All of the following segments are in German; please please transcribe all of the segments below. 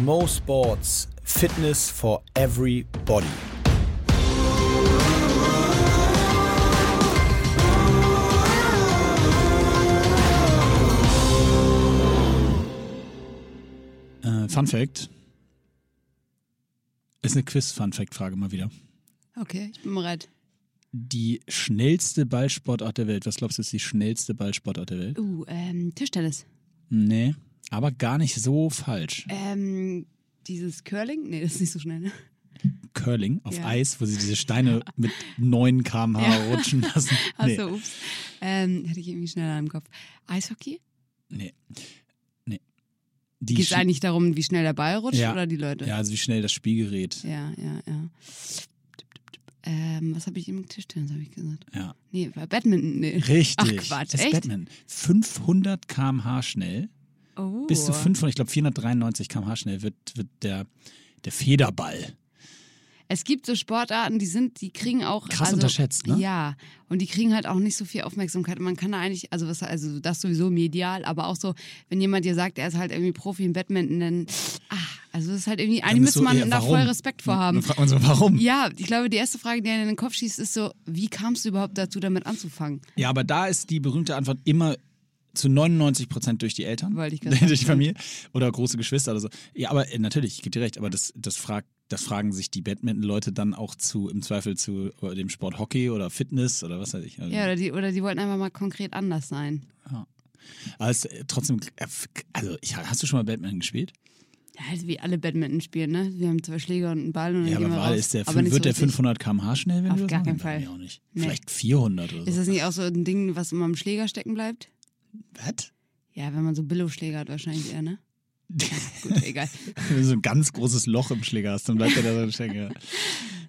Mo Sports, Fitness for everybody. Äh, Fun Fact. Ist eine Quiz-Fun-Fact-Frage mal wieder. Okay, ich bin bereit. Die schnellste Ballsportart der Welt. Was glaubst du, ist die schnellste Ballsportart der Welt? Uh, ähm, Tischtennis. Nee, aber gar nicht so falsch. Ähm, dieses Curling? Nee, das ist nicht so schnell, ne? Curling auf Ja. Eis, wo sie diese Steine mit 9 km/h Ja. rutschen lassen. Nee. Achso, ups. Ähm, hätte ich irgendwie schneller im Kopf. Eishockey? nee. Nee. Geht es eigentlich darum, wie schnell der Ball rutscht Ja. oder die Leute? Ja, also wie schnell das Spielgerät. ja, ja. ja. Ähm, was habe ich im Tischtennis, habe ich gesagt? Ja. Nee, war Badminton, nee. Richtig. Ach Quatsch, Das ist echt? Batman. 500 km/h schnell. Oh. Bis zu 500, ich glaube 493 km/h schnell wird, wird der, der Federball. Es gibt so Sportarten, die sind, die kriegen auch. Krass also, unterschätzt, ne? Ja, und die kriegen halt auch nicht so viel Aufmerksamkeit. Man kann da eigentlich, also was, also das sowieso medial, aber auch so, wenn jemand dir sagt, er ist halt irgendwie Profi im Badminton, dann, ah, also das ist halt irgendwie, eigentlich müsste so, man ja, da voll Respekt vor haben. Dann fragt man so, warum? Ja, ich glaube, die erste Frage, die einem in den Kopf schießt, ist so, wie kamst du überhaupt dazu, damit anzufangen? Ja, aber da ist die berühmte Antwort immer zu 99 Prozent durch die Eltern, Wollte ich durch die. Familie oder große Geschwister oder so. Ja, aber äh, natürlich, ich gebe dir recht, aber das, das, frag, das fragen sich die Badminton-Leute dann auch zu, im Zweifel zu äh, dem Sport Hockey oder Fitness oder was weiß ich. Also, Ja, oder die, oder die wollten einfach mal konkret anders sein. aber es äh, trotzdem, also ich, hast du schon mal Badminton gespielt? Ja, halt wie alle Badminton spielen, ne? Wir haben zwei Schläger und einen Ball und dann Ja, gehen aber wir raus. ist der, aber wird so der richtig. 500 km/h schnell, wenn Auf du das gar keinen Fall. Nein, auch nicht. Nee. Vielleicht 400 oder so. Ist das nicht auch so ein Ding, was immer am Schläger stecken bleibt? Was? Ja, wenn man so Billo-Schläger hat, wahrscheinlich eher, ne? Gut, egal. Wenn du so ein ganz großes Loch im Schläger hast, dann bleibt er da so stecken. ja.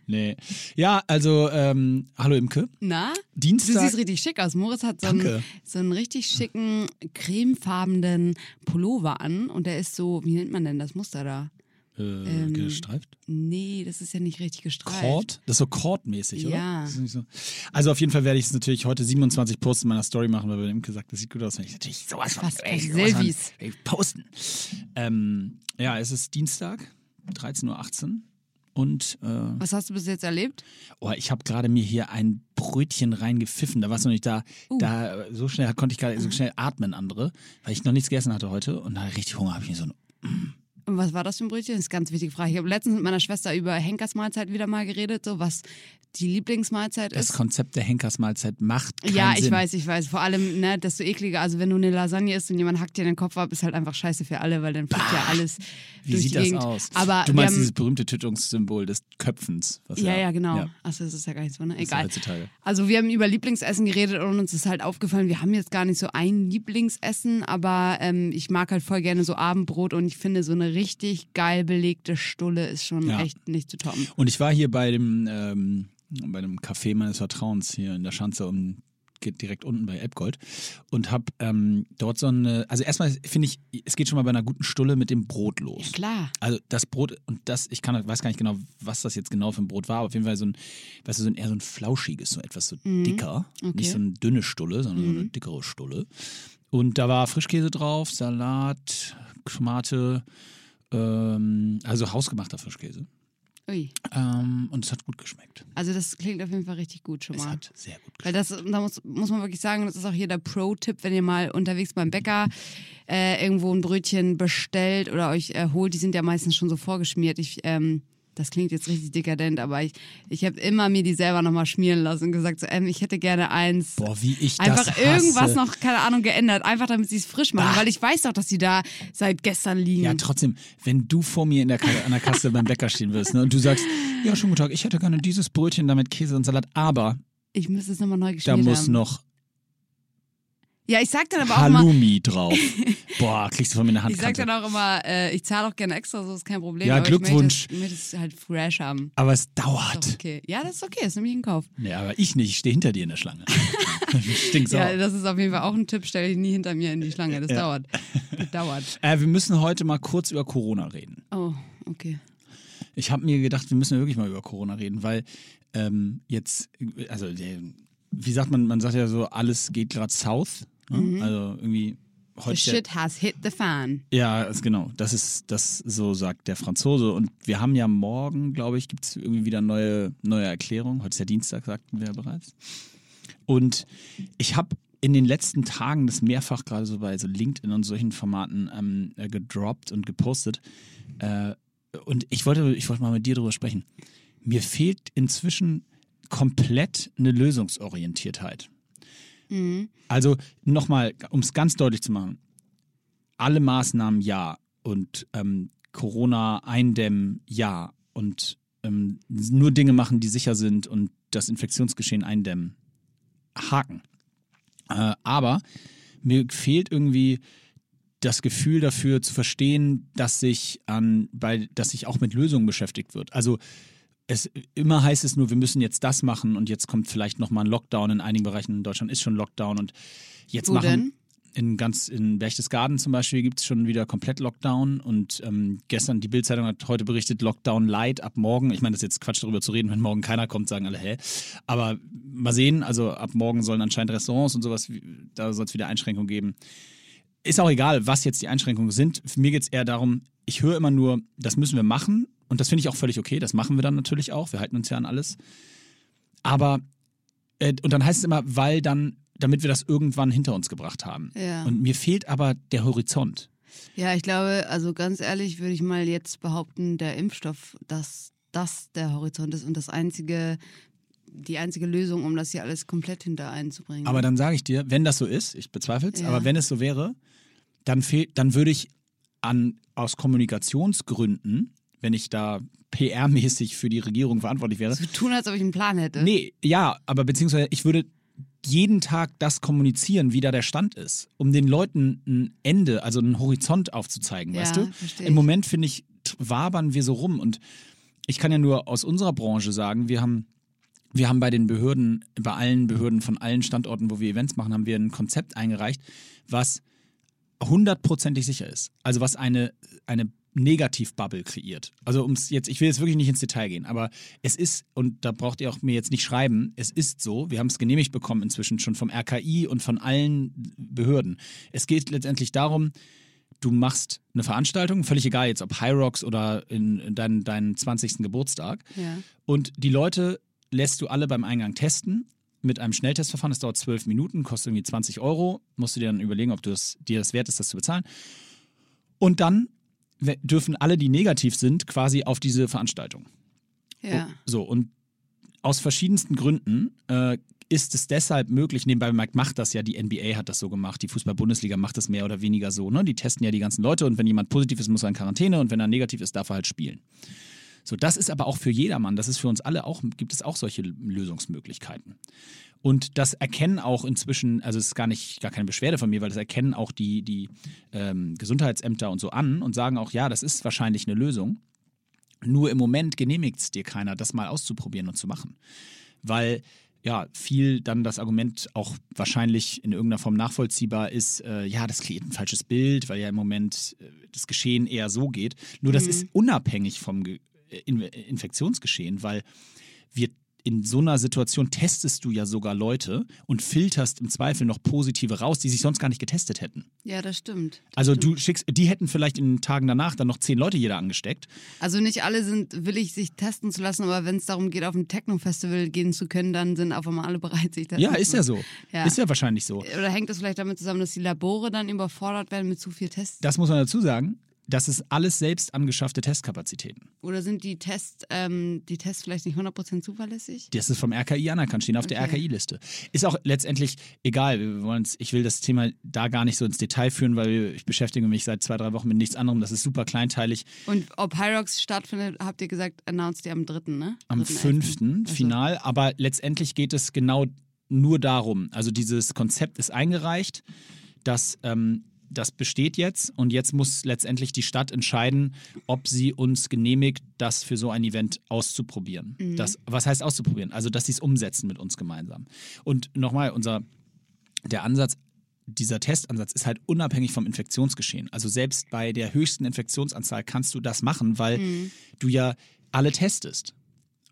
Nee. Ja, also, ähm, hallo Imke. Na? Du Dienstag. siehst richtig schick aus. Moritz hat so einen, so einen richtig schicken, cremefarbenen Pullover an und der ist so, wie nennt man denn das Muster da? Äh, gestreift. Nee, das ist ja nicht richtig gestreift. Cord? Das ist so Cord-mäßig, oder? Ja. So. Also auf jeden Fall werde ich es natürlich heute 27 Posts in meiner Story machen, weil wir Imke gesagt, das sieht gut aus. Wenn ich natürlich sowas von Fast ey, keine sowas von- ey, posten. Ähm, ja, es ist Dienstag, 13.18 Uhr. Und äh, Was hast du bis jetzt erlebt? Oh, ich habe gerade mir hier ein Brötchen reingepfiffen. Da war es noch nicht da. Uh. Da so schnell konnte ich gerade so schnell atmen andere, weil ich noch nichts gegessen hatte heute und da richtig Hunger habe ich mir so ein Und was war das für ein Brötchen? Das ist eine ganz wichtige Frage. Ich habe letztens mit meiner Schwester über Henkers Mahlzeit wieder mal geredet, so was die Lieblingsmahlzeit das ist. Konzept der Henkersmahlzeit macht keinen Ja, ich Sinn. weiß, ich weiß. Vor allem, ne, desto ekliger. Also wenn du eine Lasagne isst und jemand hackt dir den Kopf ab, ist halt einfach scheiße für alle, weil dann fliegt ja alles Wie durch sieht die das Gegend. aus? Aber du meinst haben, dieses berühmte Tötungssymbol des Köpfens. Was ja, ja, genau. Ja, Achso, das ist ja gar nicht so, ne? das Egal. heutzutage. Also wir haben über Lieblingsessen geredet und uns ist halt aufgefallen, wir haben jetzt gar nicht so ein Lieblingsessen, aber ähm, ich mag halt voll gerne so Abendbrot und ich finde so eine richtig geil belegte Stulle ist schon Ja. echt nicht zu toppen. Und ich war hier bei dem, ähm, bei dem Café meines Vertrauens hier in der Schanze um geht direkt unten bei Elbgold und habe ähm, dort so eine, also erstmal finde ich, es geht schon mal bei einer guten Stulle mit dem Brot los. Ja, klar. Also das Brot und das, ich kann, weiß gar nicht genau, was das jetzt genau für ein Brot war, aber auf jeden Fall so ein, weißt du, so ein eher so ein flauschiges, so etwas so dicker, Mhm. Okay. nicht so eine dünne Stulle, sondern so eine dickere Stulle. Und da war Frischkäse drauf, Salat, Tomate, ähm, also hausgemachter Frischkäse. Ähm, und es hat gut geschmeckt. Also das klingt auf jeden Fall richtig gut schon Es mal. hat sehr gut Weil geschmeckt. das, da muss, muss man wirklich sagen, das ist auch hier der Pro-Tipp, wenn ihr mal unterwegs beim Bäcker äh, irgendwo ein Brötchen bestellt oder euch äh, holt, die sind ja meistens schon so vorgeschmiert. Ich, ähm, das klingt jetzt richtig dekadent, aber ich, ich habe immer mir die selber nochmal schmieren lassen und gesagt, so, ähm, ich hätte gerne eins. Boah, wie ich das Einfach hasse. irgendwas noch, keine Ahnung, geändert. Einfach damit sie es frisch machen, Bah. weil ich weiß doch, dass die da seit gestern liegen. Ja, trotzdem, wenn du vor mir in der, an der Kasse beim Bäcker stehen wirst ne, und du sagst, ja, schönen guten Tag, ich hätte gerne dieses Brötchen damit Käse und Salat, aber ich müsste es nochmal neu da geschmiert muss haben. noch ja, ich sag dann aber auch immer, Halloumi drauf. Boah, kriegst du von mir eine ich sag dann auch immer, äh, ich zahle auch gerne extra, so ist kein Problem. Ja, aber Glückwunsch. Ich möchte, es- ich halt fresh haben. Aber es dauert. okay. Ja, das ist okay, das nehme ich in Kauf. Nee, aber ich nicht, ich stehe hinter dir in der Schlange. Stinksau. Ja, das ist auf jeden Fall auch ein Tipp, stell dich nie hinter mir in die Schlange. Das Ja. dauert. Das dauert. äh, wir müssen heute mal kurz über Corona reden. Oh, okay. Ich habe mir gedacht, wir müssen wirklich mal über Corona reden, weil ähm, jetzt, also wie sagt man, man sagt ja so, alles geht gerade south. Ne? Mhm. Also irgendwie The heute. shit has hit the fan. Ja, genau. Das ist, das so sagt der Franzose. Und wir haben ja morgen, glaube ich, gibt es irgendwie wieder neue, neue Erklärungen. Heute ist ja Dienstag, sagten wir ja bereits. Und ich habe in den letzten Tagen das mehrfach gerade so bei so LinkedIn und solchen Formaten ähm, äh, gedroppt und gepostet. Äh, und ich wollte, ich wollte mal mit dir darüber sprechen. Mir fehlt inzwischen komplett eine Lösungsorientiertheit. Also nochmal, um es ganz deutlich zu machen, alle Maßnahmen ja und ähm, Corona eindämmen ja und ähm, nur Dinge machen, die sicher sind und das Infektionsgeschehen eindämmen. Haken. Äh, aber mir fehlt irgendwie das Gefühl dafür zu verstehen, dass sich an bei, dass sich auch mit Lösungen beschäftigt wird. Also es immer heißt es nur, wir müssen jetzt das machen und jetzt kommt vielleicht nochmal ein Lockdown. In einigen Bereichen in Deutschland ist schon Lockdown und jetzt Wo machen denn? in ganz in Berchtesgaden zum Beispiel gibt es schon wieder komplett Lockdown und ähm, gestern die Bildzeitung hat heute berichtet Lockdown Light ab morgen. Ich meine, das ist jetzt Quatsch darüber zu reden, wenn morgen keiner kommt, sagen alle hä. Aber mal sehen, also ab morgen sollen anscheinend Restaurants und sowas, da soll es wieder Einschränkungen geben. Ist auch egal, was jetzt die Einschränkungen sind. Für mir geht es eher darum, ich höre immer nur, das müssen wir machen und das finde ich auch völlig okay. Das machen wir dann natürlich auch. Wir halten uns ja an alles. Aber äh, und dann heißt es immer, weil dann, damit wir das irgendwann hinter uns gebracht haben. Ja. Und mir fehlt aber der Horizont. Ja, ich glaube, also ganz ehrlich würde ich mal jetzt behaupten, der Impfstoff, dass das der Horizont ist und das einzige, die einzige Lösung, um das hier alles komplett hinter einzubringen. Aber dann sage ich dir, wenn das so ist, ich bezweifle es, Ja. aber wenn es so wäre, dann fehlt, dann würde ich an, aus Kommunikationsgründen, wenn ich da PR-mäßig für die Regierung verantwortlich wäre, so tun, als ob ich einen Plan hätte. Nee, ja, aber beziehungsweise ich würde jeden Tag das kommunizieren, wie da der Stand ist, um den Leuten ein Ende, also einen Horizont aufzuzeigen, Ja, weißt du? verstehe Im. Moment finde ich, wabern wir so rum und ich kann ja nur aus unserer Branche sagen, wir haben wir haben bei den Behörden, bei allen Behörden von allen Standorten, wo wir Events machen, haben wir ein Konzept eingereicht, was hundertprozentig sicher ist. Also was eine, eine Negativ-Bubble kreiert. Also ums jetzt, ich will jetzt wirklich nicht ins Detail gehen, aber es ist, und da braucht ihr auch mir jetzt nicht schreiben, es ist so, wir haben es genehmigt bekommen inzwischen schon vom RKI und von allen Behörden. Es geht letztendlich darum, du machst eine Veranstaltung, völlig egal jetzt ob High Rocks oder in, in deinen, deinen 20. Geburtstag. Ja. Und die Leute lässt du alle beim Eingang testen mit einem Schnelltestverfahren. Das dauert zwölf Minuten, kostet irgendwie 20 Euro. Musst du dir dann überlegen, ob du das, dir das wert ist, das zu bezahlen. Und dann dürfen alle, die negativ sind, quasi auf diese Veranstaltung. Ja. So, und aus verschiedensten Gründen äh, ist es deshalb möglich, nebenbei bemerkt macht das ja, die NBA hat das so gemacht, die Fußball-Bundesliga macht das mehr oder weniger so, ne? Die testen ja die ganzen Leute und wenn jemand positiv ist, muss er in Quarantäne und wenn er negativ ist, darf er halt spielen. So, das ist aber auch für jedermann, das ist für uns alle auch, gibt es auch solche Lösungsmöglichkeiten. Und das erkennen auch inzwischen, also es ist gar nicht gar keine Beschwerde von mir, weil das erkennen auch die, die ähm, Gesundheitsämter und so an und sagen auch, ja, das ist wahrscheinlich eine Lösung. Nur im Moment genehmigt es dir keiner, das mal auszuprobieren und zu machen. Weil ja, viel dann das Argument auch wahrscheinlich in irgendeiner Form nachvollziehbar ist, äh, ja, das kreiert ein falsches Bild, weil ja im Moment äh, das Geschehen eher so geht. Nur das ist unabhängig vom Ge äh, In Infektionsgeschehen, weil wir in so einer Situation testest du ja sogar Leute und filterst im Zweifel noch positive raus, die sich sonst gar nicht getestet hätten. ja, das stimmt. Das Also stimmt. du schickst, die hätten vielleicht in den Tagen danach dann noch zehn Leute jeder angesteckt. Also nicht alle sind willig, sich testen zu lassen, aber wenn es darum geht, auf ein Techno-Festival gehen zu können, dann sind auf einmal alle bereit, sich testen Ja, ist ja so. Ja. Ist ja wahrscheinlich so. Oder hängt das vielleicht damit zusammen, dass die Labore dann überfordert werden mit zu viel Tests? Das muss man dazu sagen. Das ist alles selbst angeschaffte Testkapazitäten. Oder sind die Tests, ähm, die Tests vielleicht nicht 100% zuverlässig? Das ist vom RKI anerkannt, stehen auf der Okay. RKI-Liste. Ist auch letztendlich egal. Wir wollen's, ich will das Thema da gar nicht so ins Detail führen, weil ich beschäftige mich seit zwei, drei Wochen mit nichts anderem. Das ist super kleinteilig. Und ob Hyrox stattfindet, habt ihr gesagt, announced ihr am 3., ne? Am 3.11.. 5. Also, Final. Aber letztendlich geht es genau nur darum. Also dieses Konzept ist eingereicht, dass ähm, das besteht jetzt und jetzt muss letztendlich die Stadt entscheiden, ob sie uns genehmigt, das für so ein Event auszuprobieren. Das, was heißt auszuprobieren? Also, dass sie es umsetzen mit uns gemeinsam. Und nochmal, unser der Ansatz, dieser Testansatz ist halt unabhängig vom Infektionsgeschehen. Also selbst bei der höchsten Infektionsanzahl kannst du das machen, weil du ja alle testest.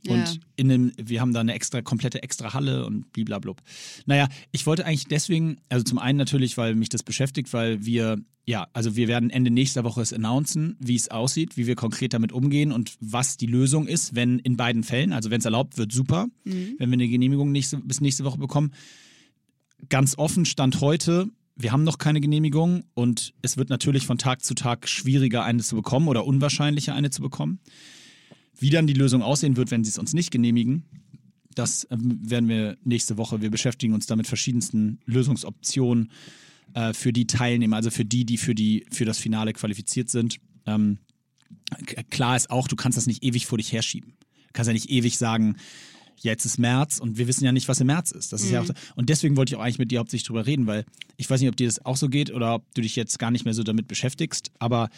Ja. Und in einem, wir haben da eine extra, komplette extra Halle und bliblablub. Naja, ich wollte eigentlich deswegen, also zum einen natürlich, weil mich das beschäftigt, weil wir, ja, also wir werden Ende nächster Woche es announcen, wie es aussieht, wie wir konkret damit umgehen und was die Lösung ist, wenn in beiden Fällen, also wenn es erlaubt wird, super. Wenn wir eine Genehmigung nächste, bis nächste Woche bekommen. Ganz offen stand heute, wir haben noch keine Genehmigung und es wird natürlich von Tag zu Tag schwieriger, eine zu bekommen oder unwahrscheinlicher, eine zu bekommen. Wie dann die Lösung aussehen wird, wenn sie es uns nicht genehmigen, das ähm, werden wir nächste Woche. Wir beschäftigen uns da mit verschiedensten Lösungsoptionen äh, für die Teilnehmer, also für die, die für, die, für das Finale qualifiziert sind. Ähm, klar ist auch, du kannst das nicht ewig vor dich herschieben. Du kannst ja nicht ewig sagen, jetzt ist März und wir wissen ja nicht, was im März ist. Das ist ja auch so. Und deswegen wollte ich auch eigentlich mit dir hauptsächlich drüber reden, weil ich weiß nicht, ob dir das auch so geht oder ob du dich jetzt gar nicht mehr so damit beschäftigst, aber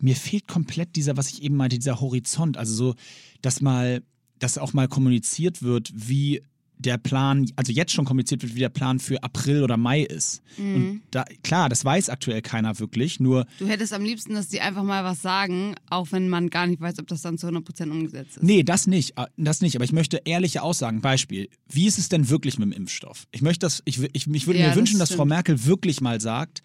mir fehlt komplett dieser, was ich eben meinte, dieser Horizont. Also so, dass mal, dass auch mal kommuniziert wird, wie der Plan, also jetzt schon kommuniziert wird, wie der Plan für April oder Mai ist. Und da, klar, das weiß aktuell keiner wirklich, nur Du hättest am liebsten, dass die einfach mal was sagen, auch wenn man gar nicht weiß, ob das dann zu 100% umgesetzt ist. Nee, das nicht. äh, Das nicht. Aber ich möchte ehrliche Aussagen. Beispiel. Wie ist es denn wirklich mit dem Impfstoff? Ich möchte das, ich, ich, ich würde Ja, mir wünschen, das dass Frau. Merkel wirklich mal sagt,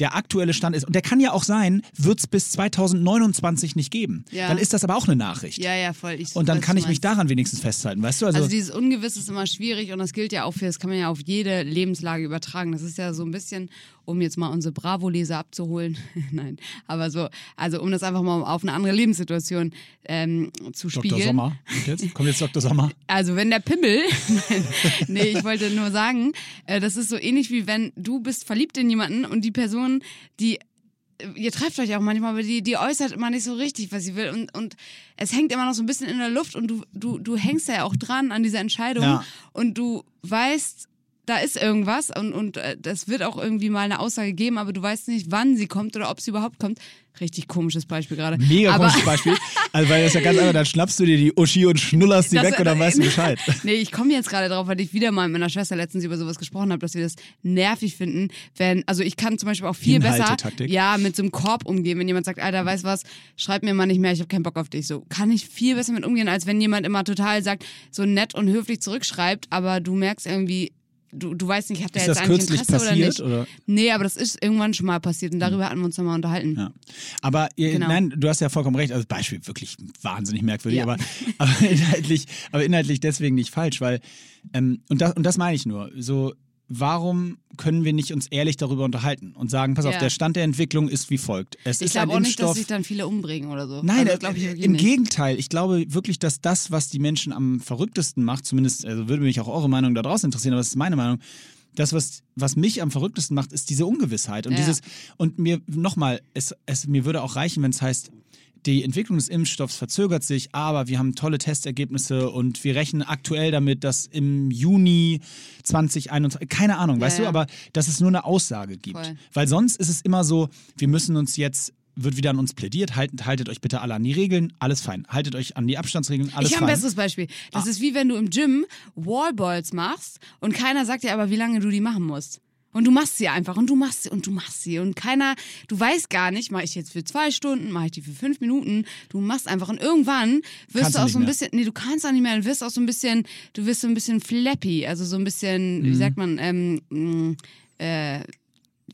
der aktuelle Stand ist, und der kann ja auch sein, wird es bis 2029 nicht geben. Ja. Dann ist das aber auch eine Nachricht. Ja, ja, voll. Ich Und dann kann ich mich daran wenigstens festhalten, weißt du? Also, Also dieses Ungewisse ist immer schwierig und das gilt ja auch für, das kann man ja auf jede Lebenslage übertragen. Das ist ja so ein bisschen, um jetzt mal unsere Bravo-Leser abzuholen, nein, aber so, also um das einfach mal auf eine andere Lebenssituation ähm, zu Dr. spiegeln. Sommer. Und jetzt? Kommt jetzt Dr. Sommer? Also wenn der Pimmel, nee, ich wollte nur sagen, äh, das ist so ähnlich wie wenn du bist verliebt in jemanden und die Person, die äh, ihr trefft euch auch manchmal, aber die, die äußert immer nicht so richtig, was sie will und, und es hängt immer noch so ein bisschen in der Luft und du, du, du hängst ja auch dran an dieser Entscheidung Ja. und du weißt, da ist irgendwas und, und äh, das wird auch irgendwie mal eine Aussage geben, aber du weißt nicht, wann sie kommt oder ob sie überhaupt kommt. Richtig komisches Beispiel gerade. Mega aber, komisches Beispiel. Also, weil das ist ja ganz einfach, dann schnappst du dir die Uschi und schnullerst die Das- weg und dann weißt du Bescheid. Nee, ich komme jetzt gerade drauf, weil ich wieder mal mit meiner Schwester letztens über sowas gesprochen habe, dass wir das nervig finden, wenn, also ich kann zum Beispiel auch viel besser ja, mit so einem Korb umgehen, wenn jemand sagt, Alter, weißt was, schreib mir mal nicht mehr, ich habe keinen Bock auf dich. So kann ich viel besser mit umgehen, als wenn jemand immer total sagt, so nett und höflich zurückschreibt, aber du merkst irgendwie, du, du weißt nicht, hat der Ist jetzt das eigentlich kürzlich Interesse passiert? oder nicht? Oder? Nee, aber das ist irgendwann schon mal passiert und darüber hatten wir uns nochmal unterhalten. Ja. Aber ihr, Genau. nein, du hast ja vollkommen recht. Also Beispiel wirklich wahnsinnig merkwürdig, Ja. aber, aber inhaltlich, aber inhaltlich deswegen nicht falsch, weil ähm, und das und das meine ich nur. So, warum können wir nicht uns ehrlich darüber unterhalten und sagen, pass auf, Ja. der Stand der Entwicklung ist wie folgt. Es Ich glaube auch nicht, dass sich dann viele umbringen oder so. Nein, also, äh, das glaube ich wirklich im nicht. Gegenteil. Ich glaube wirklich, dass das, was die Menschen am verrücktesten macht, zumindest also würde mich auch eure Meinung da draußen interessieren, aber das ist meine Meinung. Das, was, was mich am verrücktesten macht, ist diese Ungewissheit. Und Ja. dieses, und mir nochmal, es, es, mir würde auch reichen, wenn es heißt, die Entwicklung des Impfstoffs verzögert sich, aber wir haben tolle Testergebnisse und wir rechnen aktuell damit, dass im Juni 2021, keine Ahnung, weißt Ja, du, ja. aber dass es nur eine Aussage gibt. Voll. Weil sonst ist es immer so, wir müssen uns jetzt, wird wieder an uns plädiert, haltet, haltet euch bitte alle an die Regeln, alles fein. Haltet euch an die Abstandsregeln, alles ich habe ein fein. besseres Beispiel. Ah. Das ist wie wenn du im Gym Wallballs machst und keiner sagt dir aber, wie lange du die machen musst. Und du machst sie einfach und du machst sie und du machst sie und keiner, du weißt gar nicht, mache ich jetzt für zwei Stunden, mache ich die für fünf Minuten, du machst einfach und irgendwann wirst Kannst du auch so ein mehr. bisschen, nee, du kannst auch nicht mehr, du wirst auch so ein bisschen, du wirst so ein bisschen flappy, also so ein bisschen, wie Mhm. sagt man, ähm, mh, äh,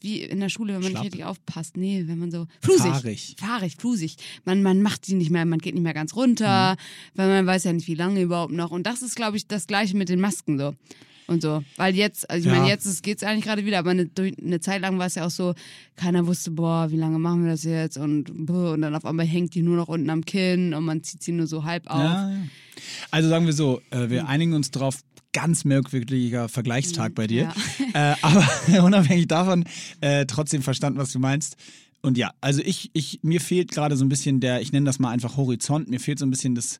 wie in der Schule, wenn man Schlapp. nicht richtig aufpasst. Nee, wenn man so. Flusig. Fahrig. Fahrig, flusig. Man, man macht die nicht mehr, man geht nicht mehr ganz runter, Mhm. weil man weiß ja nicht, wie lange überhaupt noch. Und das ist, glaube ich, das Gleiche mit den Masken so. Und so. Weil jetzt, also ich Ja. meine, jetzt geht es eigentlich gerade wieder, aber eine, eine Zeit lang war es ja auch so, keiner wusste, boah, wie lange machen wir das jetzt? Und, und dann auf einmal hängt die nur noch unten am Kinn und man zieht sie nur so halb auf. Ja, ja. Also sagen wir so, äh, wir einigen uns drauf, ganz merkwürdiger Vergleichstag bei dir. Äh, aber unabhängig davon, äh, trotzdem verstanden, was du meinst. Und ja, also ich, ich, mir fehlt gerade so ein bisschen der, ich nenne das mal einfach Horizont, mir fehlt so ein bisschen das,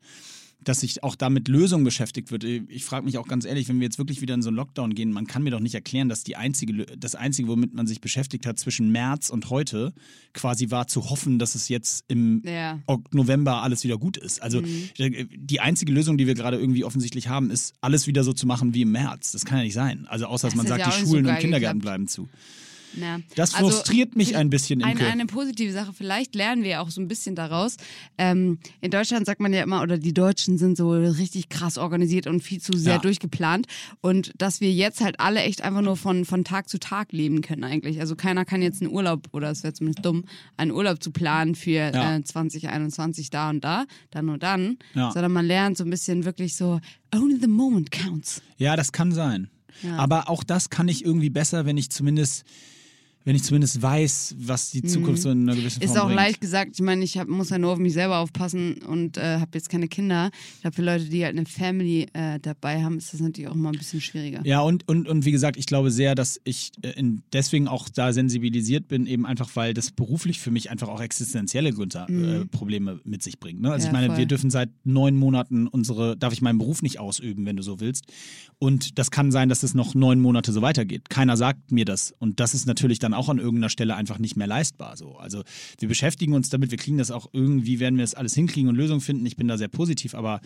dass sich auch damit Lösungen beschäftigt wird. Ich frage mich auch ganz ehrlich, wenn wir jetzt wirklich wieder in so einen Lockdown gehen, man kann mir doch nicht erklären, dass die einzige, das Einzige, womit man sich beschäftigt hat zwischen März und heute, quasi war zu hoffen, dass es jetzt im Ja. November alles wieder gut ist. Also äh, die einzige Lösung, die wir gerade irgendwie offensichtlich haben, ist, alles wieder so zu machen wie im März. Das kann ja nicht sein. Also außer, dass Das man hat sagt, ja die nicht so Schulen und Kindergärten geklappt. bleiben zu. Ja. Das Also, frustriert mich ein bisschen, Eine, Imke. eine positive Sache, vielleicht lernen wir auch so ein bisschen daraus. Ähm, in Deutschland sagt man ja immer, oder die Deutschen sind so richtig krass organisiert und viel zu sehr Ja. durchgeplant. Und dass wir jetzt halt alle echt einfach nur von, von Tag zu Tag leben können eigentlich. Also keiner kann jetzt einen Urlaub, oder es wäre zumindest dumm, einen Urlaub zu planen für Ja. äh, 2021 da und da, dann und dann. Ja. Sondern man lernt so ein bisschen wirklich so, only the moment counts. Ja, das kann sein. Ja. Aber auch das kann ich irgendwie besser, wenn ich zumindest, wenn ich zumindest weiß, was die Zukunft so in einer gewissen Form Mhm. Ist auch bringt. leicht gesagt. Ich meine, ich hab, muss ja nur auf mich selber aufpassen und äh, habe jetzt keine Kinder. Ich glaube, für Leute, die halt eine Family äh, dabei haben, ist das natürlich auch mal ein bisschen schwieriger. Ja, und, und, und wie gesagt, ich glaube sehr, dass ich äh, deswegen auch da sensibilisiert bin, eben einfach, weil das beruflich für mich einfach auch existenzielle Gründe, äh, Probleme mit sich bringt. Ne? Also Mhm. Ja, ich meine, voll. wir dürfen seit neun Monaten unsere, darf ich meinen Beruf nicht ausüben, wenn du so willst. Und das kann sein, dass es noch neun Monate so weitergeht. Keiner sagt mir das. Und das ist natürlich dann auch an irgendeiner Stelle einfach nicht mehr leistbar. So. Also wir beschäftigen uns damit, wir kriegen das auch irgendwie, werden wir das alles hinkriegen und Lösungen finden. Ich bin da sehr positiv, aber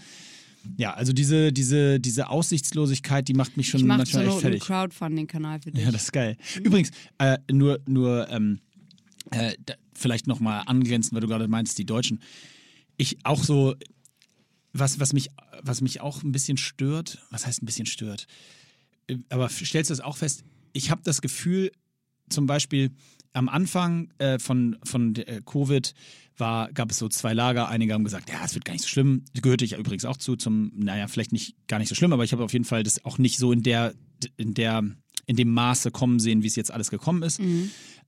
ja, also diese, diese, diese Aussichtslosigkeit, die macht mich schon ich mache manchmal so echt fertig. Crowdfunding-Kanal für dich. Ja, das ist geil. Übrigens, äh, nur, nur ähm, äh, da, vielleicht nochmal angrenzend, weil du gerade meinst, die Deutschen. Ich auch so, was, was, mich, was mich auch ein bisschen stört, was heißt ein bisschen stört? Äh, Aber stellst du das auch fest? Ich habe das Gefühl, zum Beispiel am Anfang äh, von, von äh, Covid war, gab es so zwei Lager. Einige haben gesagt, ja, es wird gar nicht so schlimm. Gehörte ich ja übrigens auch zu, zum, naja, vielleicht nicht gar nicht so schlimm, aber ich habe auf jeden Fall das auch nicht so in der, in der, in dem Maße kommen sehen, wie es jetzt alles gekommen ist.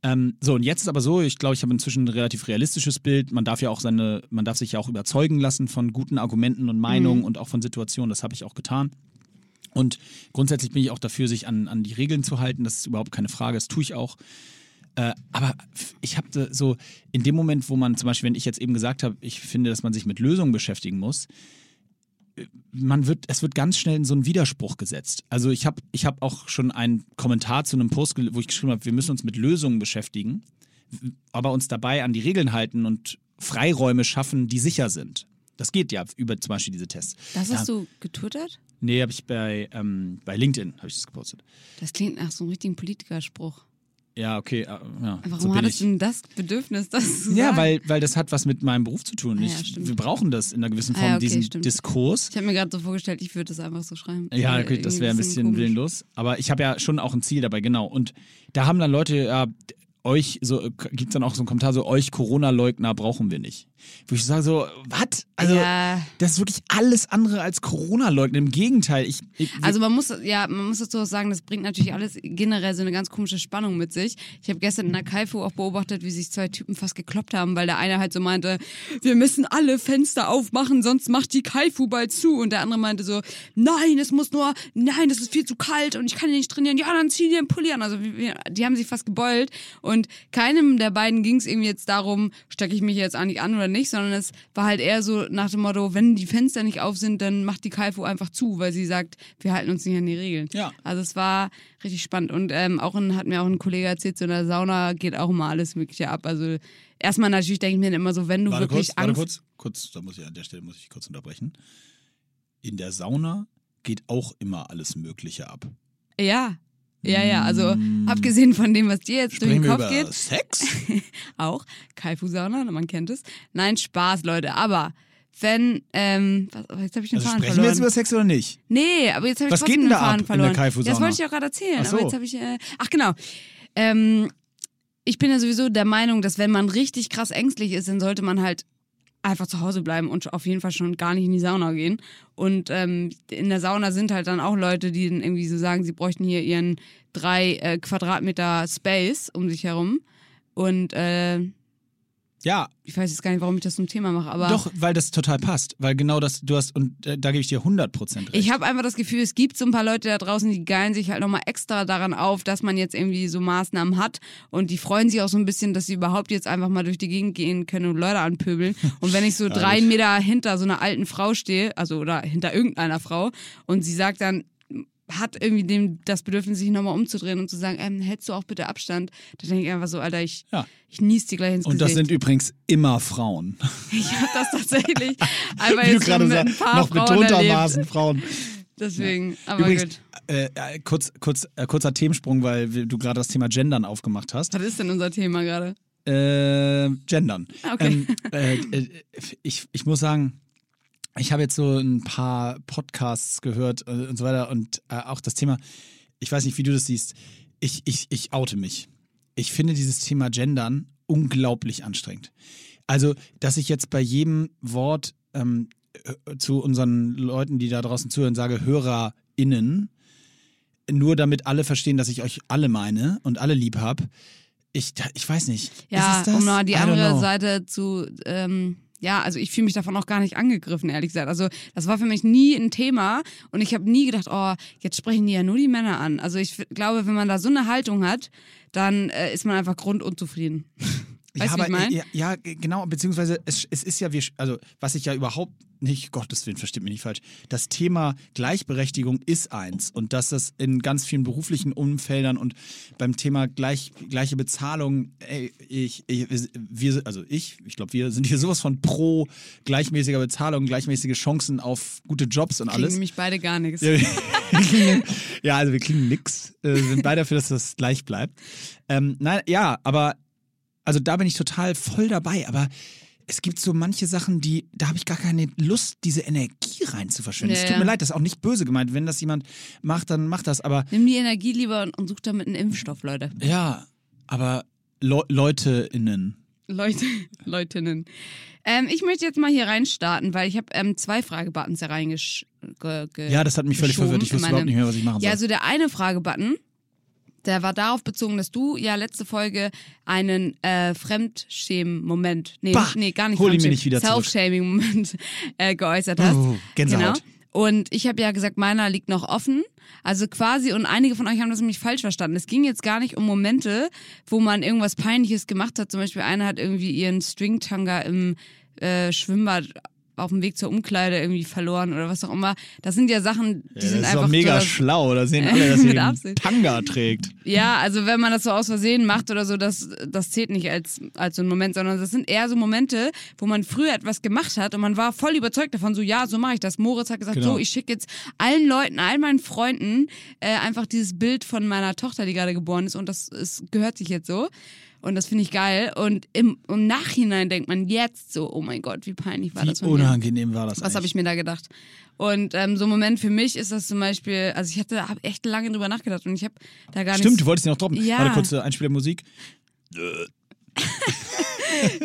Ähm, so, und jetzt ist aber so, ich glaube, ich habe inzwischen ein relativ realistisches Bild. Man darf ja auch seine, man darf sich ja auch überzeugen lassen von guten Argumenten und Meinungen und auch von Situationen. Das habe ich auch getan. Und grundsätzlich bin ich auch dafür, sich an, an die Regeln zu halten. Das ist überhaupt keine Frage. Das tue ich auch. Äh, aber ich habe so, in dem Moment, wo man zum Beispiel, wenn ich jetzt eben gesagt habe, ich finde, dass man sich mit Lösungen beschäftigen muss, äh, man wird, es wird ganz schnell in so einen Widerspruch gesetzt. Also ich habe ich hab auch schon einen Kommentar zu einem Post, wo ich geschrieben habe, wir müssen uns mit Lösungen beschäftigen, aber uns dabei an die Regeln halten und Freiräume schaffen, die sicher sind. Das geht ja über zum Beispiel diese Tests. Das ja, hast du getwittert? Nee, habe ich bei, ähm, bei LinkedIn habe ich das gepostet. Das klingt nach so einem richtigen Politikerspruch. Ja, okay. äh, Ja, Warum so hattest du denn das Bedürfnis, das zu Ja, sagen? weil, weil das hat was mit meinem Beruf zu tun. Ah, ja, ich, wir brauchen das in einer gewissen Ah, Form, ja, okay, diesen stimmt. Diskurs. Ich habe mir gerade so vorgestellt, ich würde das einfach so schreiben. Ja, Äh, okay, das irgendwie wäre ein bisschen komisch. willenlos. Aber ich habe ja schon auch ein Ziel dabei, genau. Und da haben dann Leute, ja, euch, so gibt es dann auch so einen Kommentar, so euch Corona-Leugner brauchen wir nicht. Wo ich sage so, was? Also, Ja. das ist wirklich alles andere als Corona-Leugner. Im Gegenteil, ich, ich Also man muss, ja, man muss dazu auch sagen, das bringt natürlich alles generell so eine ganz komische Spannung mit sich. Ich habe gestern in der Kaifu auch beobachtet, wie sich zwei Typen fast gekloppt haben, weil der eine halt so meinte, wir müssen alle Fenster aufmachen, sonst macht die Kaifu bald zu. Und der andere meinte so, nein, es muss nur, nein, es ist viel zu kalt und ich kann hier nicht trainieren. Ja, dann zieh dir einen Pulli an. Also die haben sich fast gebeult und keinem der beiden ging es irgendwie jetzt darum, stecke ich mich jetzt eigentlich an oder nicht, sondern es war halt eher so nach dem Motto, wenn die Fenster nicht auf sind, dann macht die Kaifu einfach zu, weil sie sagt, wir halten uns nicht an die Regeln. Ja. Also es war richtig spannend und ähm, auch ein, hat mir auch ein Kollege erzählt, so in der Sauna geht auch immer alles Mögliche ab. Also erstmal natürlich denke ich mir dann immer so, wenn du Warte wirklich kurz, warte Angst kurz, kurz, da muss ich an der Stelle muss ich kurz unterbrechen. In der Sauna geht auch immer alles Mögliche ab. Ja. Ja, ja, also abgesehen von dem, was dir jetzt durch Sprechen den wir Kopf geht, Sex? auch Kaifu-Sauna, man kennt es. Nein, Spaß, Leute, aber wenn, ähm, was, jetzt habe ich den Also Faden sprechen verloren. wir jetzt über Sex oder nicht? Nee, aber jetzt habe ich Was trotzdem geht denn den da ab Faden in der verloren. Kaifu-Sauna? das wollte ich auch gerade erzählen, Ach so. aber jetzt habe ich, äh, ach genau. Ähm, ich bin ja sowieso der Meinung, dass wenn man richtig krass ängstlich ist, dann sollte man halt einfach zu Hause bleiben und auf jeden Fall schon gar nicht in die Sauna gehen. Und ähm, in der Sauna sind halt dann auch Leute, die dann irgendwie so sagen, sie bräuchten hier ihren drei äh, Quadratmeter Space um sich herum. Und äh, Ja, ich weiß jetzt gar nicht, warum ich das zum Thema mache, aber doch, weil das total passt. Weil genau das, du hast, und äh, da gebe ich dir 100% recht. ich habe einfach das Gefühl, es gibt so ein paar Leute da draußen, die geilen sich halt nochmal extra daran auf, dass man jetzt irgendwie so Maßnahmen hat und die freuen sich auch so ein bisschen, dass sie überhaupt jetzt einfach mal durch die Gegend gehen können und Leute anpöbeln. Und wenn ich so drei Meter hinter so einer alten Frau stehe, also oder hinter irgendeiner Frau und sie sagt dann, hat irgendwie dem, das Bedürfnis, sich nochmal umzudrehen und zu sagen, ähm, hältst du auch bitte Abstand? Da denke ich einfach so, Alter, ich, Ja. ich nies dir gleich ins und das Gesicht. sind übrigens immer Frauen. ich habe das tatsächlich einfach Wie du jetzt schon gerade sagst, noch Frauen betontermaßen erlebt. Frauen. Deswegen, aber Übrigens, gut. äh, kurz, kurz, äh, kurzer Themensprung, weil du gerade das Thema Gendern aufgemacht hast. Was ist denn unser Thema gerade? Äh, gendern. Okay. Ähm, äh, äh, ich, ich muss sagen, ich habe jetzt so ein paar Podcasts gehört äh, und so weiter und äh, auch das Thema, ich weiß nicht, wie du das siehst, ich, ich, ich oute mich. Ich finde dieses Thema Gendern unglaublich anstrengend. Also, dass ich jetzt bei jedem Wort ähm, äh, zu unseren Leuten, die da draußen zuhören, sage HörerInnen, nur damit alle verstehen, dass ich euch alle meine und alle lieb hab. Ich, ich weiß nicht. Ja, um mal die andere know. Seite zu, ähm, ja, also ich fühle mich davon auch gar nicht angegriffen, ehrlich gesagt. Also das war für mich nie ein Thema und ich habe nie gedacht, oh, jetzt sprechen die ja nur die Männer an. Also ich glaube, wenn man da so eine Haltung hat, dann äh, ist man einfach grundunzufrieden. Weißt wie ja, ich meine? ja, ja, genau, beziehungsweise es, es ist ja, wir, also was ich ja überhaupt nicht, Gottes Willen, versteht mich nicht falsch, das Thema Gleichberechtigung ist eins und dass das in ganz vielen beruflichen Umfeldern und beim Thema gleich, gleiche Bezahlung, ey, ich, ich, wir, also ich, ich glaube, wir sind hier sowas von pro gleichmäßiger Bezahlung, gleichmäßige Chancen auf gute Jobs und Kriegen alles. nämlich beide gar nichts. Klingen, ja, also wir klingen nix. Äh, sind beide dafür, dass das gleich bleibt. Ähm, nein, ja, aber also da bin ich total voll dabei, aber es gibt so manche Sachen, die, da habe ich gar keine Lust, diese Energie rein zu verschwenden. Ja, es tut ja. mir leid, das ist auch nicht böse gemeint. Wenn das jemand macht, dann macht das. Aber Nimm die Energie lieber und, und such damit einen Impfstoff, Leute. ja, aber Le LeutInnen. Leute, Leutinnen. Ähm, ich möchte jetzt mal hier reinstarten, weil ich habe ähm, zwei Fragebuttons da reingesch... Ge, ge, Ja, das hat mich völlig verwirrt. Ich wusste überhaupt nicht mehr, was ich machen soll. Ja, also der eine Fragebutton, der war darauf bezogen, dass du ja letzte Folge einen äh, Fremdschämen-Moment, nee, Bah, nee, gar nicht hol ihn mir Fremdschämen, nicht wieder zurück. Self-Shaming-Moment äh, geäußert hast. Oh, Gänsehaut. Genau. Und ich habe ja gesagt, meiner liegt noch offen. Also quasi, und einige von euch haben das nämlich falsch verstanden. Es ging jetzt gar nicht um Momente, wo man irgendwas Peinliches gemacht hat. Zum Beispiel einer hat irgendwie ihren Stringtanga im äh, Schwimmbad auf dem Weg zur Umkleide irgendwie verloren oder was auch immer. Das sind ja Sachen, die Ja, sind das ist einfach doch mega so, schlau. Da sehen alle, dass Absicht. Tanga trägt. Ja, also wenn man das so aus Versehen macht oder so, das, das zählt nicht als, als so ein Moment, sondern das sind eher so Momente, wo man früher etwas gemacht hat und man war voll überzeugt davon, so ja, so mache ich das. Moritz hat gesagt, Genau. so, ich schicke jetzt allen Leuten, all meinen Freunden äh, einfach dieses Bild von meiner Tochter, die gerade geboren ist und das ist, gehört sich jetzt so. Und das finde ich geil. Und im, im Nachhinein denkt man jetzt so, oh mein Gott, wie peinlich war Wie das mir. unangenehm war das Was habe ich mir da gedacht? Und ähm, so ein Moment für mich ist das zum Beispiel, also ich hatte, habe echt lange drüber nachgedacht und ich habe da gar Stimmt, nicht. du wolltest ihn noch droppen. Ja. Warte, kurze Einspielermusik.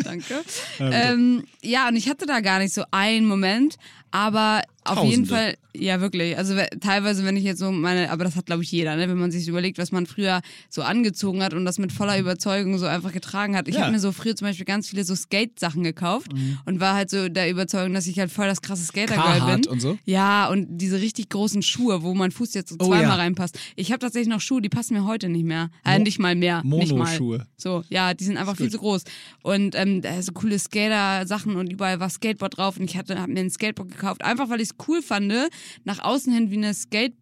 Danke. ähm, ja, und ich hatte da gar nicht so einen Moment, aber auf jeden Tausende. Fall, ja wirklich. Also we- teilweise, wenn ich jetzt so meine, aber das hat glaube ich jeder, ne? wenn man sich überlegt, was man früher so angezogen hat und das mit voller Überzeugung so einfach getragen hat. Ich Ja. habe mir so früher zum Beispiel ganz viele so Skate-Sachen gekauft und war halt so der Überzeugung, dass ich halt voll das krasse Skater-Girl bin. und so? Ja, und diese richtig großen Schuhe, wo mein Fuß jetzt so Oh, zweimal ja. reinpasst. Ich habe tatsächlich noch Schuhe, die passen mir heute nicht mehr. Äh, nicht mal mehr. Nicht mal. Monoschuhe. So, ja, die sind einfach viel zu groß. Und ähm, so coole Skater-Sachen und überall war Skateboard drauf und ich hatte, hab mir ein Skateboard gekauft, einfach weil ich es cool fand, nach außen hin wie eine Skate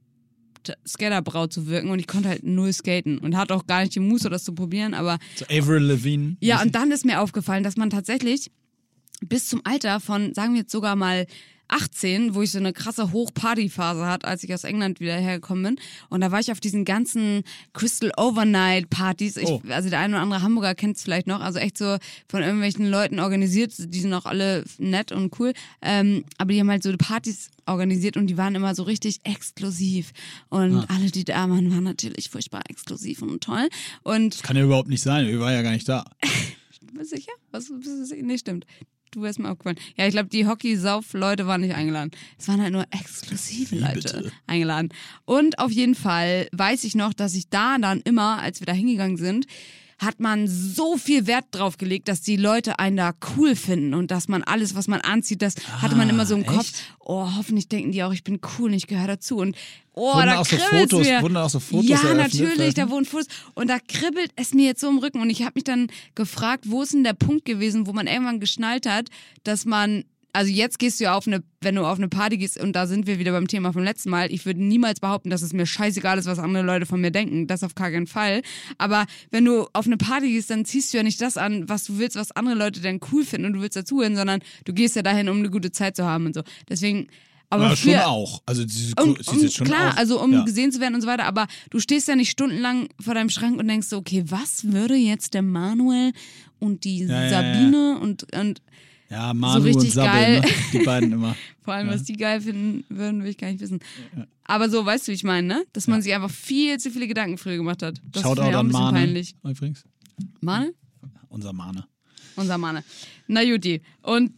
Skaterbraut zu wirken und ich konnte halt null skaten und hatte auch gar nicht die Muße, das zu probieren, aber So Avril Lavigne. ja, und dann ist mir aufgefallen, dass man tatsächlich bis zum Alter von, sagen wir jetzt sogar mal 18, wo ich so eine krasse Hochpartyphase hatte, als ich aus England wieder hergekommen bin. Und da war ich auf diesen ganzen Crystal Overnight Partys. Ich, Oh. Also der eine oder andere Hamburger kennt es vielleicht noch. Also echt so von irgendwelchen Leuten organisiert. Die sind auch alle nett und cool. Ähm, aber die haben halt so Partys organisiert und die waren immer so richtig exklusiv. Und Ah. alle die Damen waren natürlich furchtbar exklusiv und toll. Und Kann ja überhaupt nicht sein, wir waren ja gar nicht da. bist du sicher? Was, bist du sicher? Nee, stimmt. Du wärst mir aufgefallen. Ja, ich glaube, die Hockey-Sauf-Leute waren nicht eingeladen. Es waren halt nur exklusive Leute bitte? eingeladen. Und auf jeden Fall weiß ich noch, dass ich da dann immer, als wir da hingegangen sind, hat man so viel Wert drauf gelegt, dass die Leute einen da cool finden und dass man alles, was man anzieht, das hatte man immer so im Ah, Kopf. echt? Oh, hoffentlich denken die auch, ich bin cool und ich gehöre dazu. Und oh, Wurden da auch so Fotos- mir. wurden auch so Fotos Ja, natürlich, vielleicht, da ne? wurden Fotos. Und da kribbelt es mir jetzt so im Rücken. Und ich habe mich dann gefragt, wo ist denn der Punkt gewesen, wo man irgendwann geschnallt hat, dass man, also jetzt gehst du ja auf eine, wenn du auf eine Party gehst, und da sind wir wieder beim Thema vom letzten Mal, ich würde niemals behaupten, dass es mir scheißegal ist, was andere Leute von mir denken. Das auf gar keinen Fall. Aber wenn du auf eine Party gehst, dann ziehst du ja nicht das an, was du willst, was andere Leute dann cool finden und du willst dazuhören, sondern du gehst ja dahin, um eine gute Zeit zu haben und so. Deswegen Aber Ja, schon auch. Also sie, um, sie um, sieht schon klar, aus. also um ja. gesehen zu werden und so weiter, aber du stehst ja nicht stundenlang vor deinem Schrank und denkst so, okay, was würde jetzt der Manuel und die ja. Sabine und, und Ja, Manu richtig und Sabbel, geil. ne? die beiden immer. vor allem, Ja. was die geil finden würden, will ich gar nicht wissen. Aber so, weißt du, wie ich meine, ne? Dass man sich einfach viel zu viele Gedanken früher gemacht hat. Das Shoutout an Mane peinlich. übrigens. Mane? Unser Mane. Unser Mane. Na Juti. Und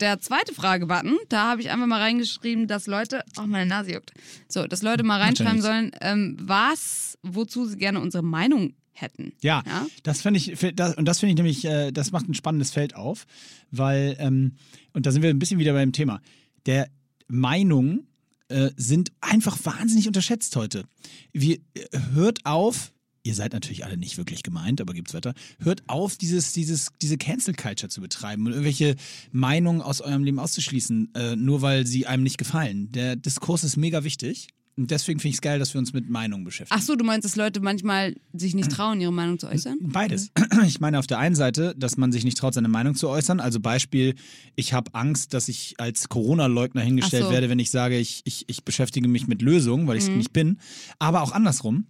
der zweite Fragebutton, da habe ich einfach mal reingeschrieben, dass Leute, oh meine Nase juckt, so, dass Leute mal reinschreiben sollen, ähm, was, wozu sie gerne unsere Meinung hätten. Ja, Ja? das finde ich, das, und das finde ich nämlich, äh, das macht ein spannendes Feld auf, weil, ähm, und da sind wir ein bisschen wieder beim Thema, der Meinungen äh, sind einfach wahnsinnig unterschätzt heute. Wir, äh, hört auf, ihr seid natürlich alle nicht wirklich gemeint, aber gibt's weiter, hört auf, dieses, dieses, diese Cancel Culture zu betreiben und irgendwelche Meinungen aus eurem Leben auszuschließen, äh, nur weil sie einem nicht gefallen. Der Diskurs ist mega wichtig. Und deswegen finde ich es geil, dass wir uns mit Meinungen beschäftigen. Ach so, du meinst, dass Leute manchmal sich nicht trauen, ihre Meinung zu äußern? Beides. Ich meine auf der einen Seite, dass man sich nicht traut, seine Meinung zu äußern. Also Beispiel, ich habe Angst, dass ich als Corona-Leugner hingestellt so. werde, wenn ich sage, ich, ich, ich beschäftige mich mit Lösungen, weil ich es Mhm. nicht bin. Aber auch andersrum.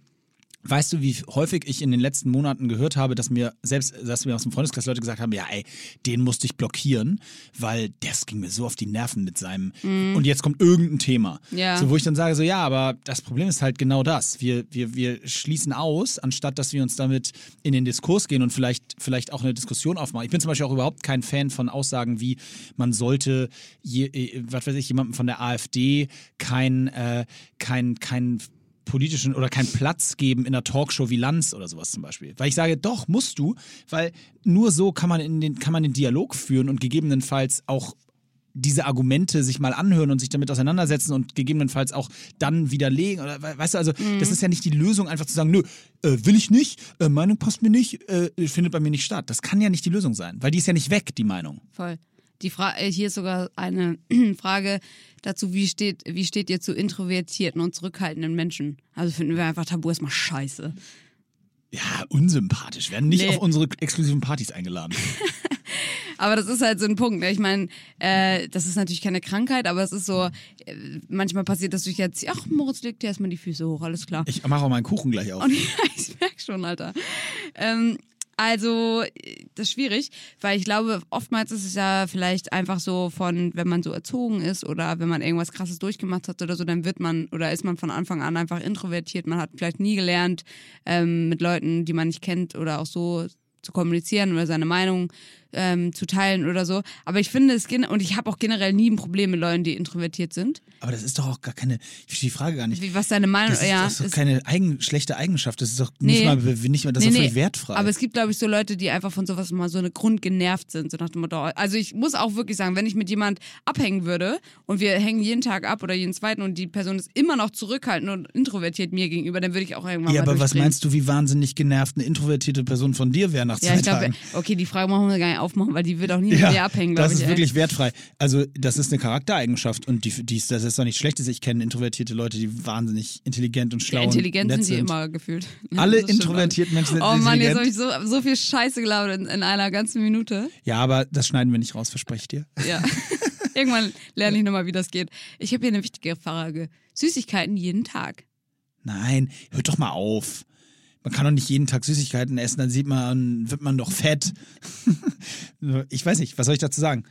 Weißt du, wie häufig ich in den letzten Monaten gehört habe, dass mir selbst, dass mir aus dem Freundeskreis Leute gesagt haben, ja, ey, den musste ich blockieren, weil das ging mir so auf die Nerven mit seinem und jetzt kommt irgendein Thema. Ja. So, wo ich dann sage, so ja, aber das Problem ist halt genau das. Wir, wir, wir schließen aus, anstatt dass wir uns damit in den Diskurs gehen und vielleicht, vielleicht auch eine Diskussion aufmachen. Ich bin zum Beispiel auch überhaupt kein Fan von Aussagen wie, man sollte, je, äh, was weiß ich, jemandem von der AfD kein, äh, kein, kein politischen oder keinen Platz geben in einer Talkshow wie Lanz oder sowas zum Beispiel. Weil ich sage, doch, musst du, weil nur so kann man, in den, kann man den Dialog führen und gegebenenfalls auch diese Argumente sich mal anhören und sich damit auseinandersetzen und gegebenenfalls auch dann widerlegen. Oder, we- weißt du, also das ist ja nicht die Lösung, einfach zu sagen, nö, äh, will ich nicht, äh, Meinung passt mir nicht, äh, findet bei mir nicht statt. Das kann ja nicht die Lösung sein, weil die ist ja nicht weg, die Meinung. Voll. Die Fra äh, hier ist sogar eine Frage dazu, wie steht, wie steht ihr zu introvertierten und zurückhaltenden Menschen? Also finden wir einfach Tabu erstmal scheiße. Ja, unsympathisch. Werden nicht Nee. auf unsere exklusiven Partys eingeladen. Aber das ist halt so ein Punkt. Ne? Ich meine, äh, das ist natürlich keine Krankheit, aber es ist so, äh, manchmal passiert das durch jetzt, ach, Moritz legt dir erstmal die Füße hoch, alles klar. Ich mache auch meinen Kuchen gleich auf. Und ja, ich merke schon, Alter. Ähm, also, das ist schwierig, weil ich glaube, oftmals ist es ja vielleicht einfach so von, wenn man so erzogen ist oder wenn man irgendwas krasses durchgemacht hat oder so, dann wird man oder ist man von Anfang an einfach introvertiert. Man hat vielleicht nie gelernt, ähm, mit Leuten, die man nicht kennt oder auch so zu kommunizieren oder seine Meinung ähm, zu teilen oder so. Aber ich finde es, und ich habe auch generell nie ein Problem mit Leuten, die introvertiert sind. Aber das ist doch auch gar keine, ich verstehe die Frage gar nicht. Wie, was deine Meinung, Das ist, ja. das ist doch ist- keine eigen, schlechte Eigenschaft. Das ist doch Nee. nicht mal, nicht mal das ist doch völlig wertfrei. Aber es gibt, glaube ich, so Leute, die einfach von sowas mal so eine Grund genervt sind. So nach dem Motto. Also ich muss auch wirklich sagen, wenn ich mit jemand abhängen würde und wir hängen jeden Tag ab oder jeden zweiten und die Person ist immer noch zurückhaltend und introvertiert mir gegenüber, dann würde ich auch irgendwann ja, mal aber was meinst du, wie wahnsinnig genervt eine introvertierte Person von dir wäre nach Ja, zwei ich glaube, Tagen? okay, die Frage machen wir gar nicht aufmachen, weil die wird auch nie mit dir abhängen, das ich. ist ey. wirklich wertfrei. Also das ist eine Charaktereigenschaft und die, die ist, das ist doch nicht schlecht. Ich kenne introvertierte Leute, die wahnsinnig intelligent und schlau ja, intelligent und nett sind die immer gefühlt. Alle introvertierten Menschen sind Oh Mann, jetzt intelligent. habe ich so, so viel Scheiße gelabert in, in einer ganzen Minute. Ja, aber das schneiden wir nicht raus, verspreche ich dir. Ja. Irgendwann lerne ich nochmal, wie das geht. Ich habe hier eine wichtige Frage. Süßigkeiten jeden Tag. Nein, hört doch mal auf. Man kann doch nicht jeden Tag Süßigkeiten essen, dann sieht man, wird man doch fett. ich weiß nicht, was soll ich dazu sagen?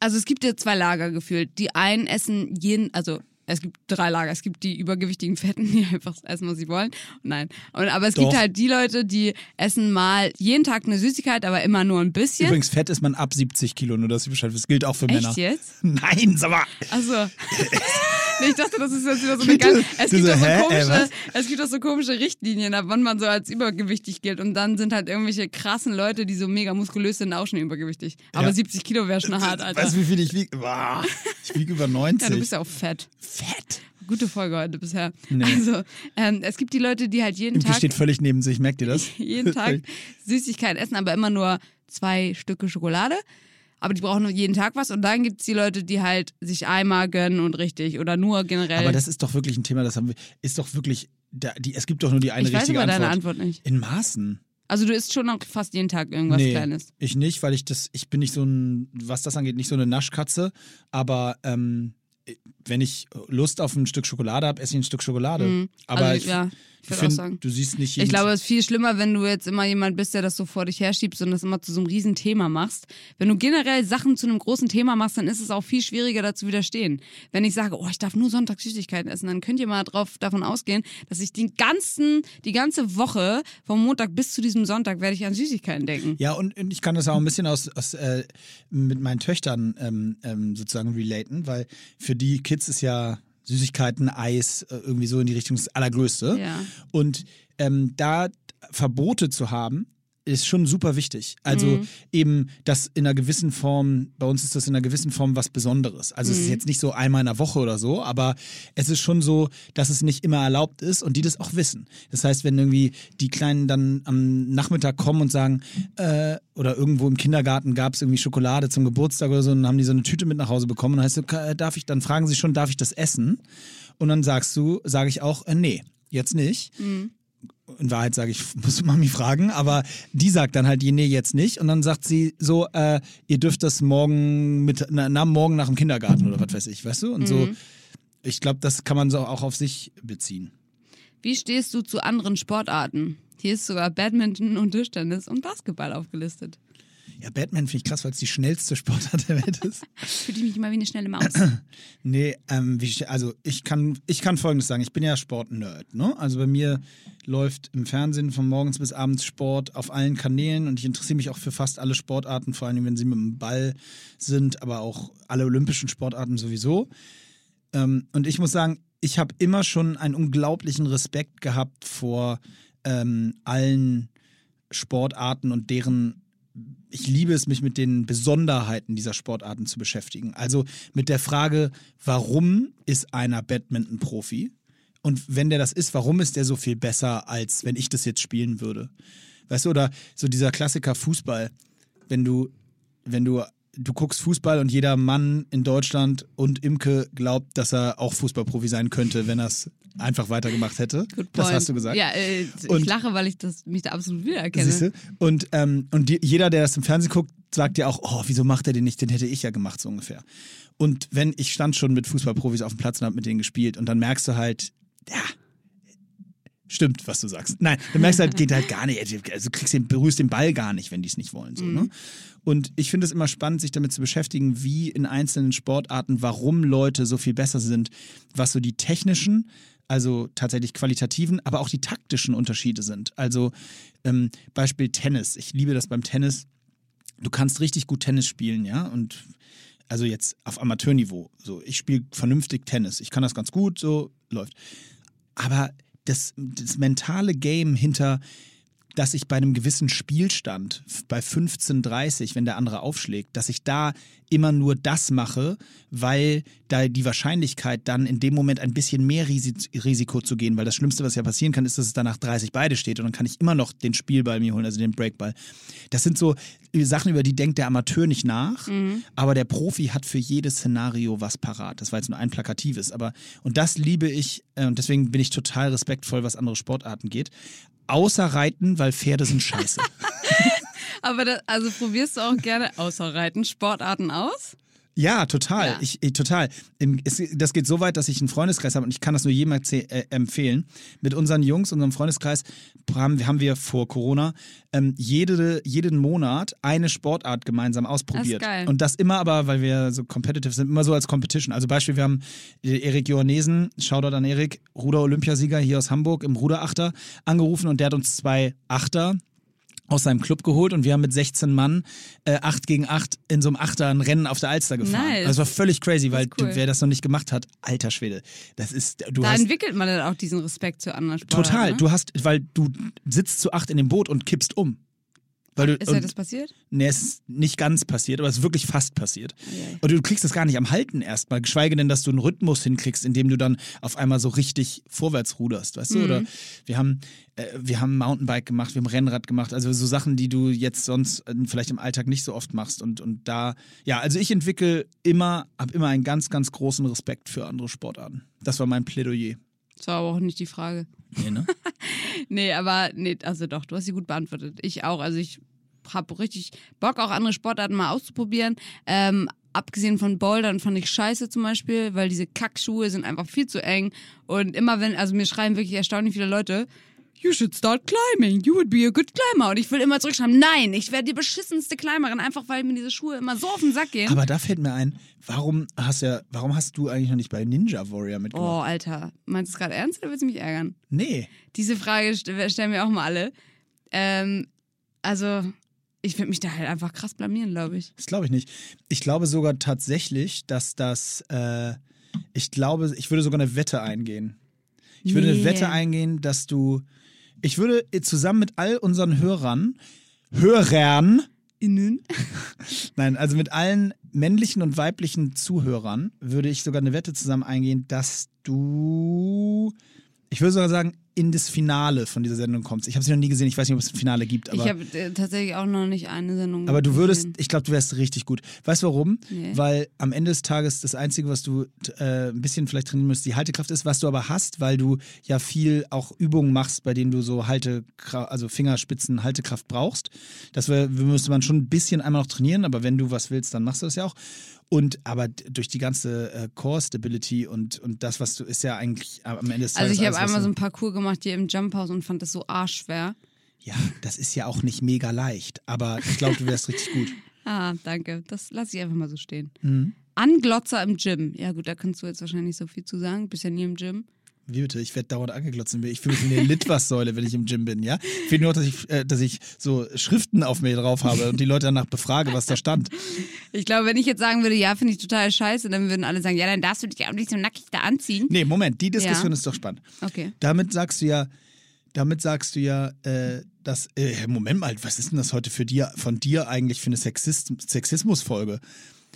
Also es gibt ja zwei Lager gefühlt. Die einen essen jeden, also es gibt drei Lager. Es gibt die übergewichtigen Fetten, die einfach essen, was sie wollen. Nein. Und, aber es Doch. gibt halt die Leute, die essen mal jeden Tag eine Süßigkeit, aber immer nur ein bisschen. Übrigens, fett ist man ab 70 Kilo, nur dass ihr Bescheid wisst. Das gilt auch für Männer. Echt jetzt? Nein, sag mal. Also. Nee, ich dachte, das ist jetzt wieder so eine geile. Es gibt, so, hä? Äh, komische, es gibt doch so komische Richtlinien, ab wann man so als übergewichtig gilt. Und dann sind halt irgendwelche krassen Leute, die so mega muskulös sind, auch schon übergewichtig. Aber Ja. 70 Kilo wäre schon hart, Alter. Weißt du, wie viel ich wiege? Ich wiege über 90. Ja, du bist ja auch fett. fett. Gute Folge heute bisher. Nee. Also, ähm, es gibt die Leute, die halt jeden Imke Tag, steht völlig neben sich, merkt ihr das? jeden Tag Süßigkeiten essen, aber immer nur zwei Stücke Schokolade. Aber die brauchen nur jeden Tag was. Und dann gibt es die Leute, die halt sich einmal gönnen und richtig oder nur generell. Aber das ist doch wirklich ein Thema, das haben wir, ist doch wirklich, da, die, es gibt doch nur die eine ich weiß richtige aber Antwort. deine Antwort nicht. In Maßen. Also du isst schon auch fast jeden Tag irgendwas nee, Kleines. ich nicht, weil ich das, ich bin nicht so ein, was das angeht, nicht so eine Naschkatze, aber ähm, wenn ich Lust auf ein Stück Schokolade habe, esse ich ein Stück Schokolade. Aber Also, ich, ja, ich auch finde, sagen. du siehst nicht Ich glaube, es ist viel schlimmer, wenn du jetzt immer jemand bist, der das so vor dich herschiebst und das immer zu so einem riesen Thema machst. Wenn du generell Sachen zu einem großen Thema machst, dann ist es auch viel schwieriger, dazu widerstehen. Wenn ich sage, oh, ich darf nur Sonntag Süßigkeiten essen, dann könnt ihr mal drauf, davon ausgehen, dass ich den ganzen, die ganze Woche vom Montag bis zu diesem Sonntag werde ich an Süßigkeiten denken. Ja, und, und ich kann das auch ein bisschen aus, aus äh, mit meinen Töchtern ähm, ähm, sozusagen relaten, weil für die Kids ist ja Süßigkeiten, Eis, äh, irgendwie so in die Richtung das Allergrößte. Ja. Und ähm, da Verbote zu haben, ist schon super wichtig. Also Mhm. eben das in einer gewissen Form, bei uns ist das in einer gewissen Form was Besonderes. Also Mhm. es ist jetzt nicht so einmal in der Woche oder so, aber es ist schon so, dass es nicht immer erlaubt ist und die das auch wissen. Das heißt, wenn irgendwie die Kleinen dann am Nachmittag kommen und sagen, äh, oder irgendwo im Kindergarten gab es irgendwie Schokolade zum Geburtstag oder so, und dann haben die so eine Tüte mit nach Hause bekommen und dann heißt so, "Ka- darf ich, dann fragen sie schon, darf ich das essen? Und dann sagst du, sage ich auch, äh, nee, jetzt nicht in Wahrheit sage ich, muss Mami fragen, aber die sagt dann halt, nee, jetzt nicht. Und dann sagt sie so, äh, ihr dürft das morgen mit, na, na, morgen nach dem Kindergarten oder was weiß ich, weißt du? Und so, ich glaube, das kann man so auch auf sich beziehen. Wie stehst du zu anderen Sportarten? Hier ist sogar Badminton und Tischtennis und Basketball aufgelistet. Ja, Batman finde ich krass, weil es die schnellste Sportart der Welt ist. Fühle ich mich immer wie eine schnelle Maus. Nee, ähm, wie, also ich kann, ich kann Folgendes sagen, ich bin ja Sportnerd, ne? Also bei mir läuft im Fernsehen von morgens bis abends Sport auf allen Kanälen und ich interessiere mich auch für fast alle Sportarten, vor allem wenn sie mit dem Ball sind, aber auch alle olympischen Sportarten sowieso. Ähm, und ich muss sagen, ich habe immer schon einen unglaublichen Respekt gehabt vor ähm, allen Sportarten und deren ich liebe es, mich mit den Besonderheiten dieser Sportarten zu beschäftigen. Also mit der Frage, warum ist einer Badminton-Profi? Und wenn der das ist, warum ist der so viel besser, als wenn ich das jetzt spielen würde? Weißt du, oder so dieser Klassiker Fußball. Wenn du, wenn du, du guckst Fußball und jeder Mann in Deutschland und Imke glaubt, dass er auch Fußballprofi sein könnte, wenn er es einfach weitergemacht hätte. Das hast du gesagt. Ja, äh, ich Und- lache, weil ich das, mich da absolut wiedererkenne. Siehst du? Und, ähm, und die, jeder, der das im Fernsehen guckt, sagt ja auch, oh, wieso macht er den nicht? Den hätte ich ja gemacht, so ungefähr. Und wenn, ich stand schon mit Fußballprofis auf dem Platz und habe mit denen gespielt und dann merkst du halt, ja, stimmt, was du sagst. Nein, dann merkst du halt, geht halt gar nicht. Also du kriegst den, berührst den Ball gar nicht, wenn die es nicht wollen. So, ne? Und ich finde es immer spannend, sich damit zu beschäftigen, wie in einzelnen Sportarten, warum Leute so viel besser sind, was so die technischen, also tatsächlich qualitativen, aber auch die taktischen Unterschiede sind. Also ähm, Beispiel Tennis. Ich liebe das beim Tennis. Du kannst richtig gut Tennis spielen, ja, und also jetzt auf Amateurniveau. So, ich spiele vernünftig Tennis. Ich kann das ganz gut, so läuft. Aber das, das mentale Game hinter, dass ich bei einem gewissen Spielstand, bei 15:30, wenn der andere aufschlägt, dass ich da immer nur das mache, weil da die Wahrscheinlichkeit dann in dem Moment ein bisschen mehr Risi Risiko zu gehen, weil das Schlimmste, was ja passieren kann, ist, dass es danach 30 beide steht und dann kann ich immer noch den Spielball mir holen, also den Breakball. Das sind so Sachen, über die denkt der Amateur nicht nach, aber der Profi hat für jedes Szenario was parat. Das war jetzt nur ein plakatives, aber und das liebe ich äh, und deswegen bin ich total respektvoll, was andere Sportarten geht. Außer Reiten, weil Pferde sind scheiße. Aber das, also probierst du auch gerne außer Reiten Sportarten aus? Ja, total. Ja. Ich, ich, total. Das geht so weit, dass ich einen Freundeskreis habe und ich kann das nur jedem äh, empfehlen. Mit unseren Jungs, unserem Freundeskreis, haben, haben wir vor Corona ähm, jede, jeden Monat eine Sportart gemeinsam ausprobiert. Das ist geil. Und das immer aber, weil wir so competitive sind, immer so als Competition. Also Beispiel, wir haben äh, Erik Johannesen, Shoutout an Erik, Ruder-Olympiasieger hier aus Hamburg im Ruderachter angerufen und der hat uns zwei Achter aus seinem Club geholt und wir haben mit 16 Mann äh, 8 gegen 8 in so einem Achter ein Rennen auf der Alster gefahren. Nice. Das war völlig crazy, weil cool. du, wer das noch nicht gemacht hat, alter Schwede, das ist, du da hast entwickelt man dann auch diesen Respekt zu anderen Sportarten. total, Ne? du hast, weil du sitzt zu acht in dem Boot und kippst um. Weil du, Ist ja das passiert? Nee, es ist nicht ganz passiert, aber es ist wirklich fast passiert. Eieiei. Und du kriegst das gar nicht am Halten erstmal, geschweige denn, dass du einen Rhythmus hinkriegst, indem du dann auf einmal so richtig vorwärts ruderst, weißt du? Oder wir haben, äh, wir haben Mountainbike gemacht, wir haben Rennrad gemacht, also so Sachen, die du jetzt sonst äh, vielleicht im Alltag nicht so oft machst. Und, und da, ja, also ich entwickle immer, habe immer einen ganz, ganz großen Respekt für andere Sportarten. Das war mein Plädoyer. Das war aber auch nicht die Frage. Nee, ne? Nee, aber nee, also doch, du hast sie gut beantwortet. Ich auch. Also ich habe richtig Bock, auch andere Sportarten mal auszuprobieren. Ähm, abgesehen von Bouldern fand ich scheiße zum Beispiel, weil diese Kackschuhe sind einfach viel zu eng. Und immer wenn, also mir schreiben wirklich erstaunlich viele Leute, You should start climbing. You would be a good climber. Und ich will immer zurückschreiben, nein, ich werde die beschissenste Climberin, einfach weil mir diese Schuhe immer so auf den Sack gehen. Aber da fällt mir ein, warum hast, ja, warum hast du eigentlich noch nicht bei Ninja Warrior oh, mitgemacht? Alter. Meinst du es gerade ernst oder willst du mich ärgern? Nee. Diese Frage st- stellen mir auch mal alle. Ähm, also, ich würde mich da halt einfach krass blamieren, glaube ich. Das glaube ich nicht. Ich glaube sogar tatsächlich, dass das, äh, ich glaube, ich würde sogar eine Wette eingehen. Ich würde eine Nee. Wette eingehen, dass du, ich würde zusammen mit all unseren Hörern, Hörern, Innen? nein, also mit allen männlichen und weiblichen Zuhörern würde ich sogar eine Wette zusammen eingehen, dass du, ich würde sogar sagen, in das Finale von dieser Sendung kommst. Ich habe sie noch nie gesehen, ich weiß nicht, ob es ein Finale gibt, aber. ich habe äh, tatsächlich auch noch nicht eine Sendung Aber du würdest, gesehen. ich glaube, du wärst richtig gut. Weißt du warum? Nee. Weil am Ende des Tages das Einzige, was du äh, ein bisschen vielleicht trainieren musst, die Haltekraft ist, was du aber hast, weil du ja viel auch Übungen machst, bei denen du so Halte, also Fingerspitzen Haltekraft brauchst. Das wär, müsste man schon ein bisschen einmal noch trainieren, aber wenn du was willst, dann machst du das ja auch. Und aber durch die ganze äh, Core Stability und, und das, was du, ist ja eigentlich am Ende des Tages. Also ich habe einmal so ein Parcours gemacht hier im Jump House und fand das so arschschwer. Ja, das ist ja auch nicht mega leicht, aber ich glaube, du wärst richtig gut. Ah, danke. Das lasse ich einfach mal so stehen. Mhm. Anglotzer im Gym. Ja gut, da kannst du jetzt wahrscheinlich nicht so viel zu sagen. Bist ja nie im Gym. Wie bitte? Ich werde dauernd angeglotzt. Ich fühle mich wie eine Litwas-Säule, wenn ich im Gym bin, ja? Ich will nur, dass ich, äh, dass ich so Schriften auf mir drauf habe und die Leute danach befrage, was da stand. Ich glaube, wenn ich jetzt sagen würde, ja, finde ich total scheiße, dann würden alle sagen, ja, dann darfst du dich auch nicht so nackig da anziehen. Nee, Moment, die Diskussion Ja. ist doch spannend. Okay. Damit sagst du ja, damit sagst du ja, äh, dass, äh, Moment mal, was ist denn das heute für dir, von dir eigentlich für eine Sexist Sexismus-Folge?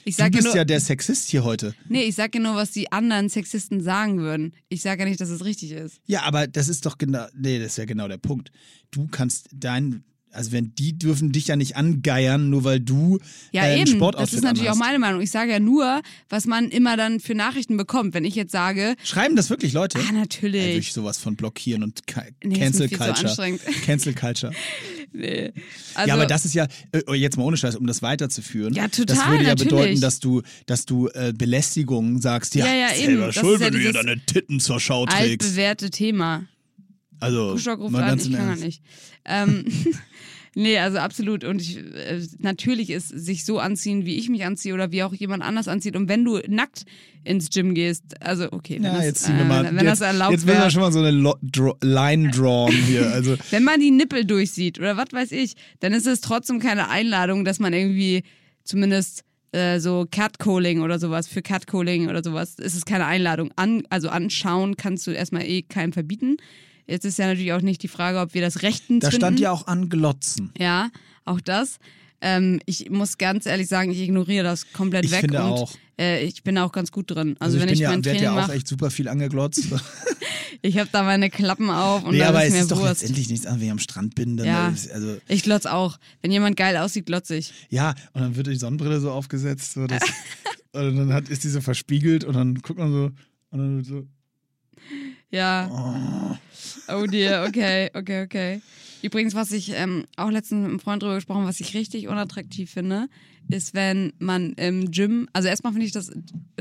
Ich Du bist nur, ja der Sexist hier heute. nee, ich sage nur, was die anderen Sexisten sagen würden. Ich sage ja nicht, dass es richtig ist. Ja, aber das ist doch genau, nee, das ist ja genau der Punkt. Du kannst dein, also wenn die dürfen dich ja nicht angeiern, nur weil du Ja, äh, eben. Das Sportoutfit ist natürlich auch anhast. meine Meinung. Ich sage ja nur, was man immer dann für Nachrichten bekommt. Wenn ich jetzt sage, Schreiben das wirklich Leute? ah, Ja, natürlich. ich sowas von blockieren und Nee, Cancel Culture. anstrengend. Cancel Culture. Nee. Also, ja, aber das ist ja, äh, jetzt mal ohne Scheiß, um das weiterzuführen. Ja, Das total, würde ja natürlich. bedeuten, dass du, dass du äh, Belästigung sagst, ja, Ja, ja, eben. selber Das schuld, wenn du hier deine Titten zur Schau trägst. altbewährte Thema. Also, Kuschok ruft an, ich kann gar Ernst. nicht. Ähm, nee, also absolut. Und ich, äh, natürlich ist sich so anziehen, wie ich mich anziehe oder wie auch jemand anders anzieht. Und wenn du nackt ins Gym gehst, also okay, wenn, Ja, das, jetzt ziehen wir äh, mal. wenn jetzt, das erlaubt jetzt wäre. wir schon mal so eine Lo Dro Line drawn hier. Also, Wenn man die Nippel durchsieht oder was weiß ich, dann ist es trotzdem keine Einladung, dass man irgendwie zumindest äh, so Catcalling oder sowas, für Catcalling oder sowas, ist es keine Einladung. An, also anschauen kannst du erstmal eh keinem verbieten. Jetzt ist ja natürlich auch nicht die Frage, ob wir das rechtens da finden. stand ja auch anglotzen. Ja, auch das. Ähm, ich muss ganz ehrlich sagen, ich ignoriere das komplett Ich weg finde und auch. Äh, ich bin auch ganz gut drin. Also, Also, wenn ich ich, bin ja, mein Training ja auch mache, echt super viel angeglotzt. ich habe da meine Klappen auf und nee, aber ist es mir ist doch Wurst. letztendlich nichts an, wenn ich am Strand bin. Dann Ja. ist, also, Ich glotz auch. Wenn jemand geil aussieht, glotz ich. Ja, und dann wird die Sonnenbrille so aufgesetzt, so und dann hat, ist die so verspiegelt und dann guckt man so und dann wird so. Ja. Oh dear, okay, okay, okay. Übrigens, was ich ähm, auch letztens mit einem Freund drüber gesprochen, was ich richtig unattraktiv finde, ist, wenn man im Gym, also erstmal finde ich das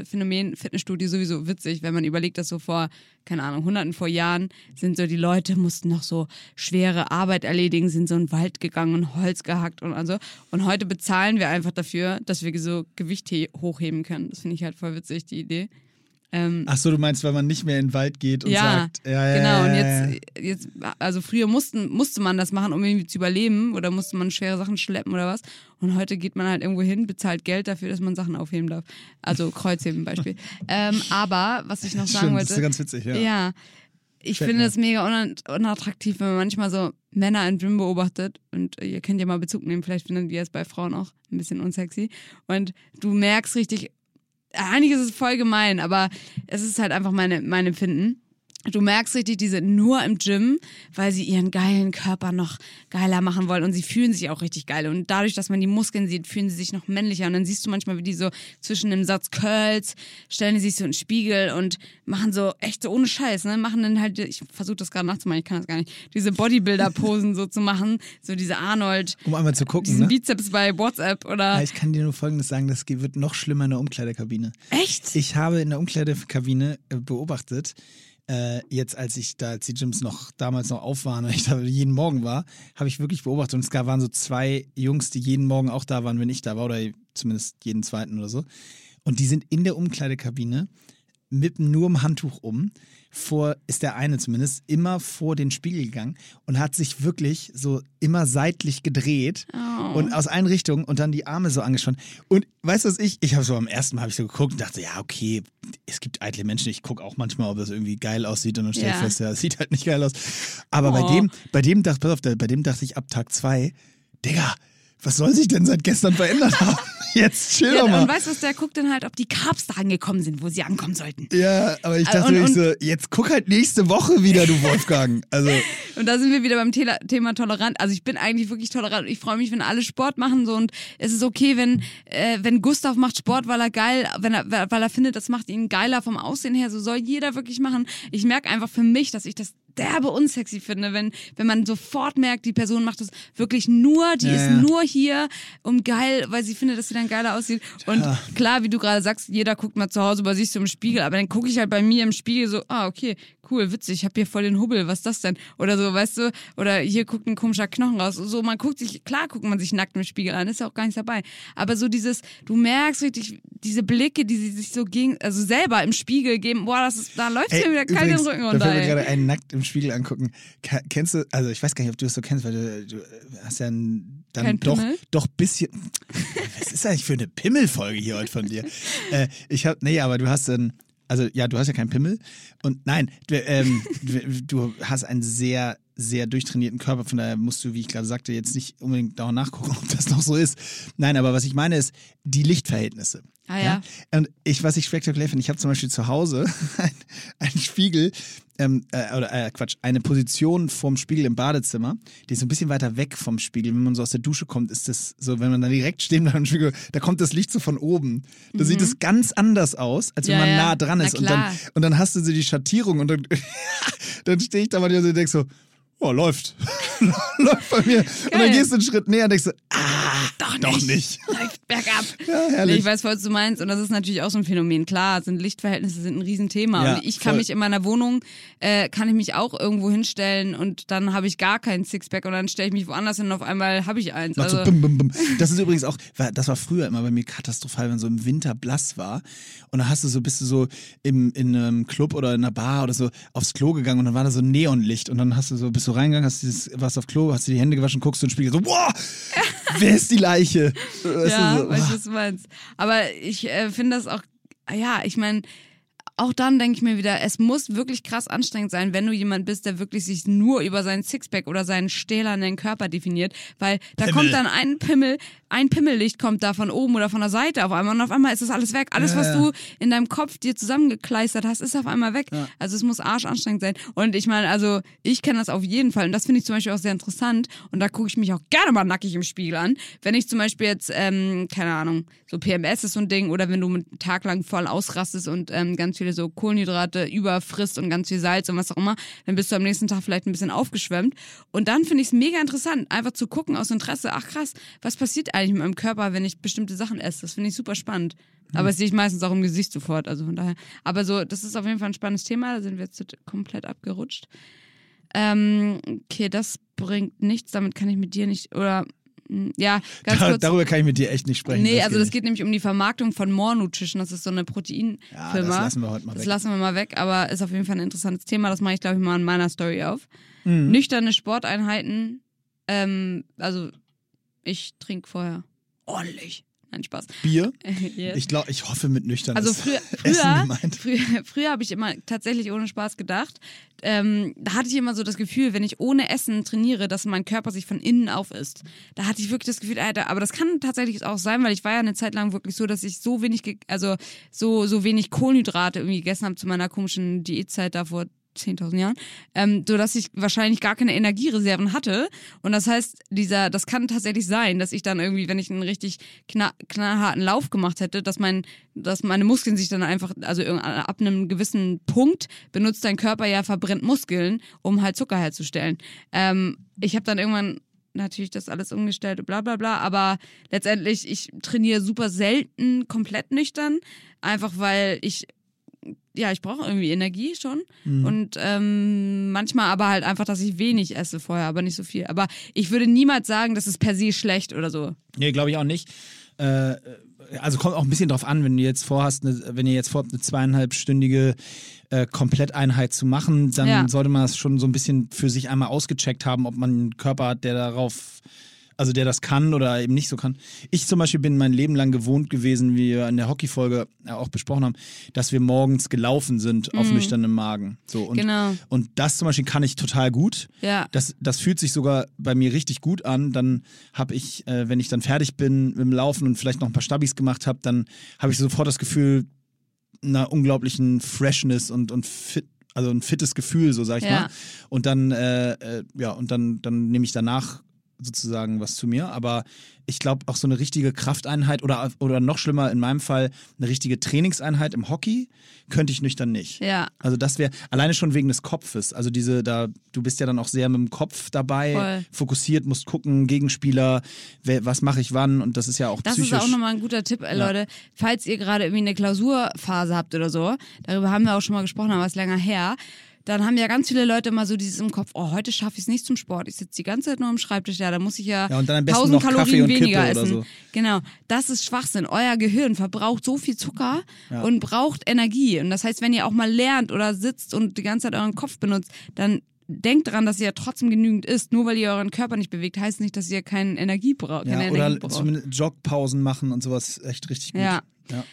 Phänomen Fitnessstudio sowieso witzig, wenn man überlegt, dass so vor, keine Ahnung, hunderten vor Jahren sind so die Leute mussten noch so schwere Arbeit erledigen, sind so in den Wald gegangen und Holz gehackt und also. Und heute bezahlen wir einfach dafür, dass wir so Gewicht he- hochheben können. Das finde ich halt voll witzig, die Idee. Ähm, Ach so, du meinst, weil man nicht mehr in den Wald geht und ja, sagt, ja, ja, genau. Und ja, jetzt, jetzt, also früher mussten, musste man das machen, um irgendwie zu überleben oder musste man schwere Sachen schleppen oder was. Und heute geht man halt irgendwo hin, bezahlt Geld dafür, dass man Sachen aufheben darf. Also Kreuzheben Beispiel. ähm, aber was ich noch sagen Stimmt, das wollte. ist ganz witzig, ja. Ja. Ich Fällt finde es mega unatt- unattraktiv, wenn man manchmal so Männer im Gym beobachtet und ihr könnt ja mal Bezug nehmen, vielleicht findet ihr es bei Frauen auch ein bisschen unsexy und du merkst richtig, eigentlich ist es voll gemein, aber es ist halt einfach meine, mein Empfinden. Du merkst richtig, die sind nur im Gym, weil sie ihren geilen Körper noch geiler machen wollen und sie fühlen sich auch richtig geil. Und dadurch, dass man die Muskeln sieht, fühlen sie sich noch männlicher. Und dann siehst du manchmal, wie die so zwischen dem Satz Curls stellen die sich so in den Spiegel und machen so echt so ohne Scheiß, ne? Machen dann halt, ich versuche das gerade nachzumachen, ich kann das gar nicht, diese Bodybuilder-Posen so zu machen, so diese Arnold, Um einmal zu gucken, diesen ne? Bizeps bei WhatsApp oder. Ja, ich kann dir nur Folgendes sagen, das wird noch schlimmer in der Umkleidekabine. Echt? Ich habe in der Umkleidekabine äh, beobachtet, äh, jetzt als ich da, als die Gyms noch damals noch auf waren und ich da jeden Morgen war, habe ich wirklich beobachtet und es gab, waren so zwei Jungs, die jeden Morgen auch da waren, wenn ich da war oder zumindest jeden zweiten oder so. Und die sind in der Umkleidekabine mit nur im Handtuch um. Vor, ist der eine zumindest, immer vor den Spiegel gegangen und hat sich wirklich so immer seitlich gedreht Oh. und aus allen Richtungen und dann die Arme so angespannt. Und weißt du was ich? Ich habe so am ersten Mal habe ich so geguckt und dachte, ja, okay, es gibt eitle Menschen, ich gucke auch manchmal, ob das irgendwie geil aussieht und dann stelle ich Ja. fest, ja, es sieht halt nicht geil aus. Aber bei Oh. dem, bei dem dachte, pass auf, bei dem dachte ich ab Tag zwei, Digga, was soll sich denn seit gestern verändert haben? Jetzt chill Ja, doch mal. und weißt du, was der guckt dann halt, ob die Carbs da angekommen sind, wo sie ankommen sollten. Ja, aber ich dachte Und- wirklich so, jetzt guck halt nächste Woche wieder, du Wolfgang. Also, Und da sind wir wieder beim Thema, Thema tolerant. Also ich bin eigentlich wirklich tolerant. Ich freue mich, wenn alle Sport machen so und es ist okay, wenn äh, wenn Gustav macht Sport, weil er geil, wenn er weil er findet, das macht ihn geiler vom Aussehen her. So soll jeder wirklich machen. Ich merke einfach für mich, dass ich das derbe unsexy finde, wenn wenn man sofort merkt, die Person macht das wirklich nur, die Ja, ist ja. nur hier um geil, weil sie findet, dass sie dann geiler aussieht. Und Ja. klar, wie du gerade sagst, jeder guckt mal zu Hause bei sich so im Spiegel, aber dann gucke ich halt bei mir im Spiegel so, ah, okay, cool, witzig, ich habe hier voll den Hubbel, was ist das denn? Oder so, weißt du, oder hier guckt ein komischer Knochen raus. So, man guckt sich, klar guckt man sich nackt im Spiegel an, ist ja auch gar nichts dabei. Aber so dieses, du merkst richtig, diese Blicke, die sie sich so gegen, also selber im Spiegel geben, boah, das ist, da läuft mir wieder kalt den Rücken da runter. fällt mir ey. gerade einen nackt im Spiegel angucken. Ke- Kennst du, also ich weiß gar nicht, ob du das so kennst, weil du, du hast ja ein, dann Kein doch, Pimmel? doch bisschen. Was ist eigentlich für eine Pimmelfolge hier heute von dir? äh, ich hab, nee, aber du hast dann, also ja, du hast ja keinen Pimmel und nein, du, ähm, du hast einen sehr sehr durchtrainierten Körper, von daher musst du, wie ich gerade sagte, jetzt nicht unbedingt dauernd nachgucken, ob das noch so ist. Nein, aber was ich meine ist, die Lichtverhältnisse. Ah, ja. Und ich, was ich spektakulär finde, ich habe zum Beispiel zu Hause ein- einen Spiegel, ähm, äh, oder äh, Quatsch, eine Position vorm Spiegel im Badezimmer, die ist so ein bisschen weiter weg vom Spiegel. Wenn man so aus der Dusche kommt, ist das so, wenn man dann direkt stehen bleibt am Spiegel, da kommt das Licht so von oben. Da sieht es ganz anders aus, als wenn Mhm. Ja, man ja. nah dran ist. Und dann, und dann hast du so die Schattierung und dann, dann stehe ich da mal und denk so, oh, läuft. läuft bei mir. Und dann Geil. gehst du einen Schritt näher und denkst so, ah, Doch nicht. doch nicht. Läuft bergab. Ja, herrlich. Ich weiß voll, was du meinst. Und das ist natürlich auch so ein Phänomen. Klar, sind Lichtverhältnisse sind ein Riesenthema. Ja, und ich kann voll. mich in meiner Wohnung, äh, kann ich mich auch irgendwo hinstellen und dann habe ich gar keinen Sixpack und dann stelle ich mich woanders hin und auf einmal habe ich eins. Also, so bum, bum, bum. Das ist übrigens auch, das war früher immer bei mir katastrophal, wenn so im Winter blass war. Und dann hast du so, bist du so im, in einem Club oder in einer Bar oder so aufs Klo gegangen und dann war da so ein Neonlicht. Und dann hast du so, bist du reingegangen, hast dieses, warst auf Klo, hast dir die Hände gewaschen, guckst du in den Spiegel, so, boah, wer ist die Leiche? Weißt ja, du, so, weißt du, was du meinst. Aber ich äh, finde das auch, ja, ich meine, auch dann denke ich mir wieder, es muss wirklich krass anstrengend sein, wenn du jemand bist, der wirklich sich nur über seinen Sixpack oder seinen stählernen Körper definiert, weil da Pimmel. kommt dann ein Pimmel, ein Pimmellicht kommt da von oben oder von der Seite auf einmal und auf einmal ist das alles weg. Alles, Ja, was ja. du in deinem Kopf dir zusammengekleistert hast, ist auf einmal weg. Also es muss arsch anstrengend sein. Und ich meine, also ich kenne das auf jeden Fall und das finde ich zum Beispiel auch sehr interessant und da gucke ich mich auch gerne mal nackig im Spiegel an. Wenn ich zum Beispiel jetzt, ähm, keine Ahnung, so PMS ist so ein Ding oder wenn du einen Tag lang voll ausrastest und ähm, ganz viele so Kohlenhydrate überfrisst und ganz viel Salz und was auch immer, dann bist du am nächsten Tag vielleicht ein bisschen aufgeschwemmt. Und dann finde ich es mega interessant, einfach zu gucken aus Interesse, ach krass, was passiert eigentlich mit meinem Körper, wenn ich bestimmte Sachen esse? Das finde ich super spannend. Aber das sehe ich meistens auch im Gesicht sofort, also von daher. Aber so, das ist auf jeden Fall ein spannendes Thema, da sind wir jetzt komplett abgerutscht. Ähm, okay, das bringt nichts, damit kann ich mit dir nicht, oder, mh, ja, ganz Da, kurz. darüber kann ich mit dir echt nicht sprechen. Nee, also das geht geht nämlich um die Vermarktung von More Nutrition. Das ist so eine Proteinfirma. Ja, das lassen wir heute mal Das weg. lassen wir mal weg, aber ist auf jeden Fall ein interessantes Thema. Das mache ich, glaube ich, mal in meiner Story auf. Mhm. Nüchterne Sporteinheiten. Ähm, also ich trinke vorher ordentlich. Nein, Spaß. Bier? Yes. Ich glaube, ich hoffe mit nüchtern. Also früher, früher, früher, früher habe ich immer tatsächlich ohne Spaß gedacht. Ähm, da hatte ich immer so das Gefühl, wenn ich ohne Essen trainiere, dass mein Körper sich von innen auf isst. Da hatte ich wirklich das Gefühl, Alter, aber das kann tatsächlich auch sein, weil ich war ja eine Zeit lang wirklich so, dass ich so wenig, also so, so wenig Kohlenhydrate irgendwie gegessen habe zu meiner komischen Diätzeit da vor 10.000 Jahren, ähm, so dass ich wahrscheinlich gar keine Energiereserven hatte. Und das heißt, dieser, das kann tatsächlich sein, dass ich dann irgendwie, wenn ich einen richtig knall, knallharten Lauf gemacht hätte, dass mein, dass meine Muskeln sich dann einfach, also ab einem gewissen Punkt benutzt dein Körper ja verbrennt Muskeln, um halt Zucker herzustellen. Ähm, ich habe dann irgendwann natürlich das alles umgestellt, bla bla bla. Aber letztendlich, ich trainiere super selten komplett nüchtern, einfach weil ich ja, ich brauche irgendwie Energie schon. Mhm. Und ähm, manchmal aber halt einfach, dass ich wenig esse vorher, aber nicht so viel. Aber ich würde niemals sagen, das ist per se schlecht oder so. Nee, glaube ich auch nicht. Äh, also kommt auch ein bisschen drauf an, wenn du jetzt vorhast, eine, wenn ihr jetzt vorhabt, eine zweieinhalbstündige äh, Kompletteinheit zu machen, dann ja. sollte man das schon so ein bisschen für sich einmal ausgecheckt haben, ob man einen Körper hat, der darauf also der das kann oder eben nicht so kann. Ich zum Beispiel bin mein Leben lang gewohnt gewesen, wie wir in der Hockeyfolge auch besprochen haben, dass wir morgens gelaufen sind auf mhm. nüchternem Magen. So, und, genau. und das zum Beispiel kann ich total gut. Ja. Das, das fühlt sich sogar bei mir richtig gut an. Dann habe ich, äh, wenn ich dann fertig bin mit dem Laufen und vielleicht noch ein paar Stabis gemacht habe, dann habe ich sofort das Gefühl einer unglaublichen Freshness und, und fit, also ein fittes Gefühl, so sag ich ja. mal. Und dann, äh, äh, ja, und dann, dann nehme ich danach sozusagen was zu mir. Aber ich glaube, auch so eine richtige Krafteinheit oder, oder noch schlimmer in meinem Fall eine richtige Trainingseinheit im Hockey könnte ich nüchtern nicht. Ja. Also das wäre alleine schon wegen des Kopfes. Also diese, da, du bist ja dann auch sehr mit dem Kopf dabei, Voll. fokussiert, musst gucken, Gegenspieler, wer, was mache ich wann und das ist ja auch Das psychisch. ist auch nochmal ein guter Tipp, äh, Ja. Leute. Falls ihr gerade irgendwie eine Klausurphase habt oder so, darüber haben wir auch schon mal gesprochen, aber es ist länger her. Dann haben ja ganz viele Leute immer so dieses im Kopf, oh, heute schaffe ich es nicht zum Sport. Ich sitze die ganze Zeit nur am Schreibtisch, ja, da muss ich ja, Ja, und dann am besten 1000 noch Kaffee Kalorien weniger essen. so. Genau, das ist Schwachsinn. Euer Gehirn verbraucht so viel Zucker Ja. und braucht Energie. Und das heißt, wenn ihr auch mal lernt oder sitzt und die ganze Zeit euren Kopf benutzt, dann denkt dran, dass ihr ja trotzdem genügend isst. Nur weil ihr euren Körper nicht bewegt, heißt nicht, dass ihr keine Energie braucht. Ja, Keine oder Energie braucht. zumindest Jogpausen machen und sowas echt richtig gut. Ja. Ja.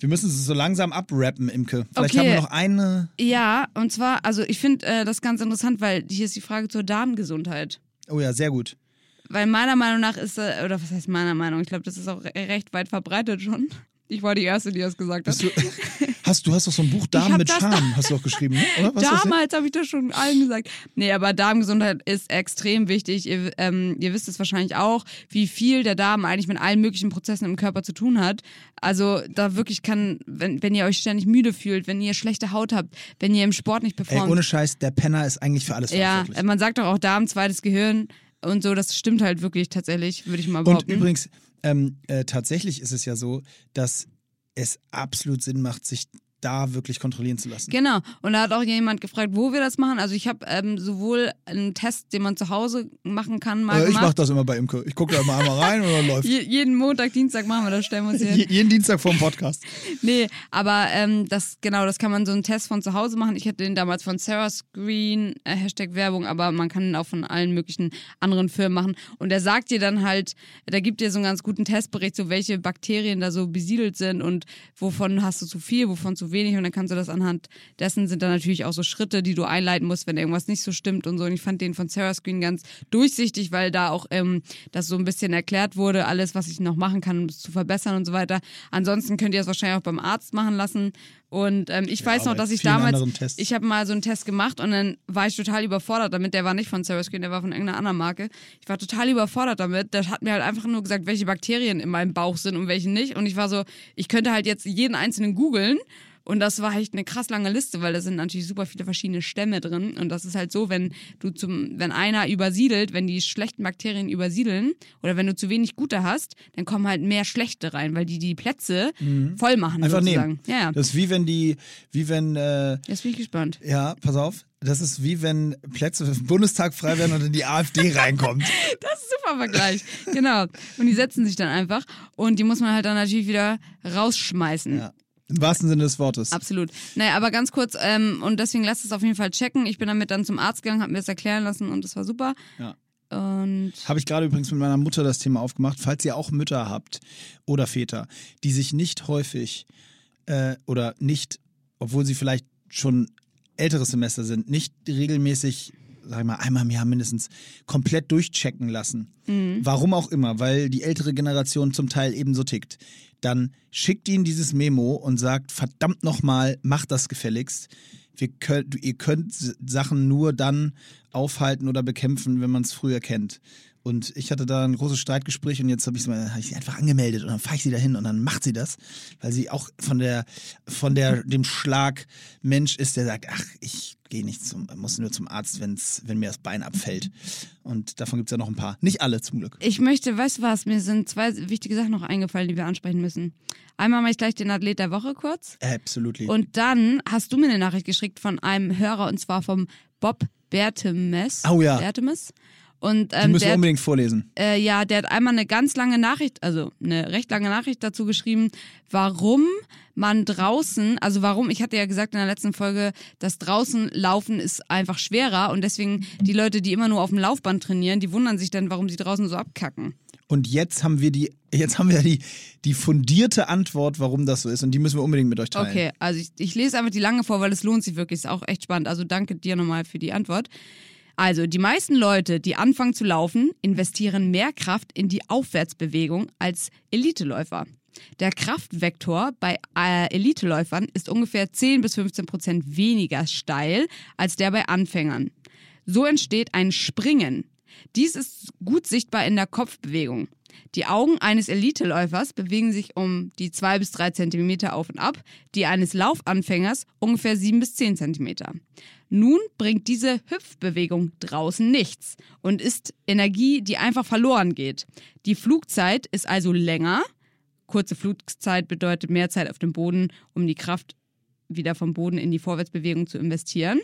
Wir müssen es so langsam abrappen, Imke. Vielleicht Okay. haben wir noch eine. Ja, und zwar, also ich finde äh, das ganz interessant, weil hier ist die Frage zur Darmgesundheit. Oh ja, sehr gut. Weil meiner Meinung nach ist, äh, oder was heißt meiner Meinung? Ich glaube, das ist auch re- recht weit verbreitet schon. Ich war die Erste, die das gesagt hat. Hast, du hast doch so ein Buch hab mit das Charme, hast du doch geschrieben, ne? oder? Was? Damals habe ich das schon allen gesagt. Nee, aber Darmgesundheit ist extrem wichtig. Ihr, ähm, ihr wisst es wahrscheinlich auch, wie viel der Darm eigentlich mit allen möglichen Prozessen im Körper zu tun hat. Also da wirklich kann, wenn, wenn ihr euch ständig müde fühlt, wenn ihr schlechte Haut habt, wenn ihr im Sport nicht Ey, performt. ohne Scheiß, der Penner ist eigentlich für alles ja, verantwortlich. man sagt doch auch Darm, zweites Gehirn und so. Das stimmt halt wirklich tatsächlich, würde ich mal Und behaupten. übrigens, ähm, äh, tatsächlich ist es ja so, dass es absolut Sinn macht, sich da wirklich kontrollieren zu lassen. Genau. Und da hat auch jemand gefragt, wo wir das machen. Also ich habe ähm, sowohl einen Test, den man zu Hause machen kann, mal Äh, ich mache das immer bei Imke. Ich gucke da mal einmal rein und dann läuft. Je, jeden Montag, Dienstag machen wir das, stellen wir uns hier. Je, jeden Dienstag vor dem Podcast. Nee, aber ähm, das, genau, das kann man so einen Test von zu Hause machen. Ich hatte den damals von Sarah Screen, äh, Hashtag Werbung, aber man kann ihn auch von allen möglichen anderen Firmen machen. Und der sagt dir dann halt, da gibt dir so einen ganz guten Testbericht, so welche Bakterien da so besiedelt sind und wovon hast du zu viel, wovon zu wenig. Und dann kannst du das anhand dessen sind dann natürlich auch so Schritte, die du einleiten musst, wenn irgendwas nicht so stimmt und so. Und ich fand den von Sarah Screen ganz durchsichtig, weil da auch ähm, das so ein bisschen erklärt wurde, alles, was ich noch machen kann, um es zu verbessern und so weiter. Ansonsten könnt ihr das wahrscheinlich auch beim Arzt machen lassen. Und ähm, ich Ja, weiß noch, dass ich damals, ich habe mal so einen Test gemacht und dann war ich total überfordert damit. Der war nicht von Sarah Screen, der war von irgendeiner anderen Marke. Ich war total überfordert damit. Der hat mir halt einfach nur gesagt, welche Bakterien in meinem Bauch sind und welche nicht. Und ich war so, ich könnte halt jetzt jeden einzelnen googeln. Und das war echt eine krass lange Liste, weil da sind natürlich super viele verschiedene Stämme drin. Und das ist halt so, wenn du zum, wenn einer übersiedelt, wenn die schlechten Bakterien übersiedeln oder wenn du zu wenig gute hast, dann kommen halt mehr schlechte rein, weil die die Plätze voll machen Mhm. Einfach sozusagen. nehmen. Ja. Das ist wie wenn die, wie wenn, äh, Jetzt bin ich gespannt. ja, pass auf, das ist wie wenn Plätze für den Bundestag frei werden und dann die AfD reinkommt. Das ist ein super Vergleich. genau. Und die setzen sich dann einfach und die muss man halt dann natürlich wieder rausschmeißen. Ja. Im wahrsten Sinne des Wortes. Absolut. Naja, aber ganz kurz, ähm, und deswegen lasst es auf jeden Fall checken. Ich bin damit dann zum Arzt gegangen, habe mir das erklären lassen und das war super. Ja. Und Habe ich gerade übrigens mit meiner Mutter das Thema aufgemacht. Falls ihr auch Mütter habt oder Väter, die sich nicht häufig äh, oder nicht, obwohl sie vielleicht schon älteres Semester sind, nicht regelmäßig, sag ich mal, einmal im Jahr mindestens komplett durchchecken lassen. Warum auch immer, weil die ältere Generation zum Teil ebenso tickt. Dann schickt ihnen dieses Memo und sagt, verdammt nochmal, macht das gefälligst. wir könnt, ihr könnt Sachen nur dann aufhalten oder bekämpfen, wenn man es früher kennt. Und ich hatte da ein großes Streitgespräch und jetzt habe ich sie einfach angemeldet und dann fahre ich sie dahin und dann macht sie das, weil sie auch von der von der dem Schlag Mensch ist, der sagt, ach, ich gehe nicht zum, muss nur zum Arzt, wenn's, wenn mir das Bein abfällt. Und davon gibt es ja noch ein paar. Nicht alle zum Glück. Ich möchte, weißt du was, mir sind zwei wichtige Sachen noch eingefallen, die wir ansprechen müssen. Einmal mache ich gleich den Athlet der Woche kurz. Absolutely. Und dann hast du mir eine Nachricht geschickt von einem Hörer und zwar vom Bob Bertemes. Oh ja. Bertemes. Und, ähm, Die müssen wir hat- unbedingt vorlesen. äh, ja, der hat einmal eine ganz lange Nachricht, also eine recht lange Nachricht dazu geschrieben, warum man draußen, also warum, ich hatte ja gesagt in der letzten Folge, dass draußen laufen ist einfach schwerer und deswegen die Leute, die immer nur auf dem Laufband trainieren, die wundern sich dann, warum sie draußen so abkacken. Und jetzt haben wir die, jetzt haben wir die, die fundierte Antwort, warum das so ist. Und die müssen wir unbedingt mit euch teilen. Okay, also ich, ich lese einfach die lange vor, weil es lohnt sich wirklich, ist auch echt spannend. Also danke dir nochmal für die Antwort. Also, die meisten Leute, die anfangen zu laufen, investieren mehr Kraft in die Aufwärtsbewegung als Eliteläufer. Der Kraftvektor bei äh, Eliteläufern ist ungefähr 10 bis 15 Prozent weniger steil als der bei Anfängern. So entsteht ein Springen. Dies ist gut sichtbar in der Kopfbewegung. Die Augen eines Eliteläufers bewegen sich um die 2 bis 3 Zentimeter auf und ab, die eines Laufanfängers ungefähr 7 bis 10 Zentimeter. Nun bringt diese Hüpfbewegung draußen nichts und ist Energie, die einfach verloren geht. Die Flugzeit ist also länger. Kurze Flugzeit bedeutet mehr Zeit auf dem Boden, um die Kraft wieder vom Boden in die Vorwärtsbewegung zu investieren.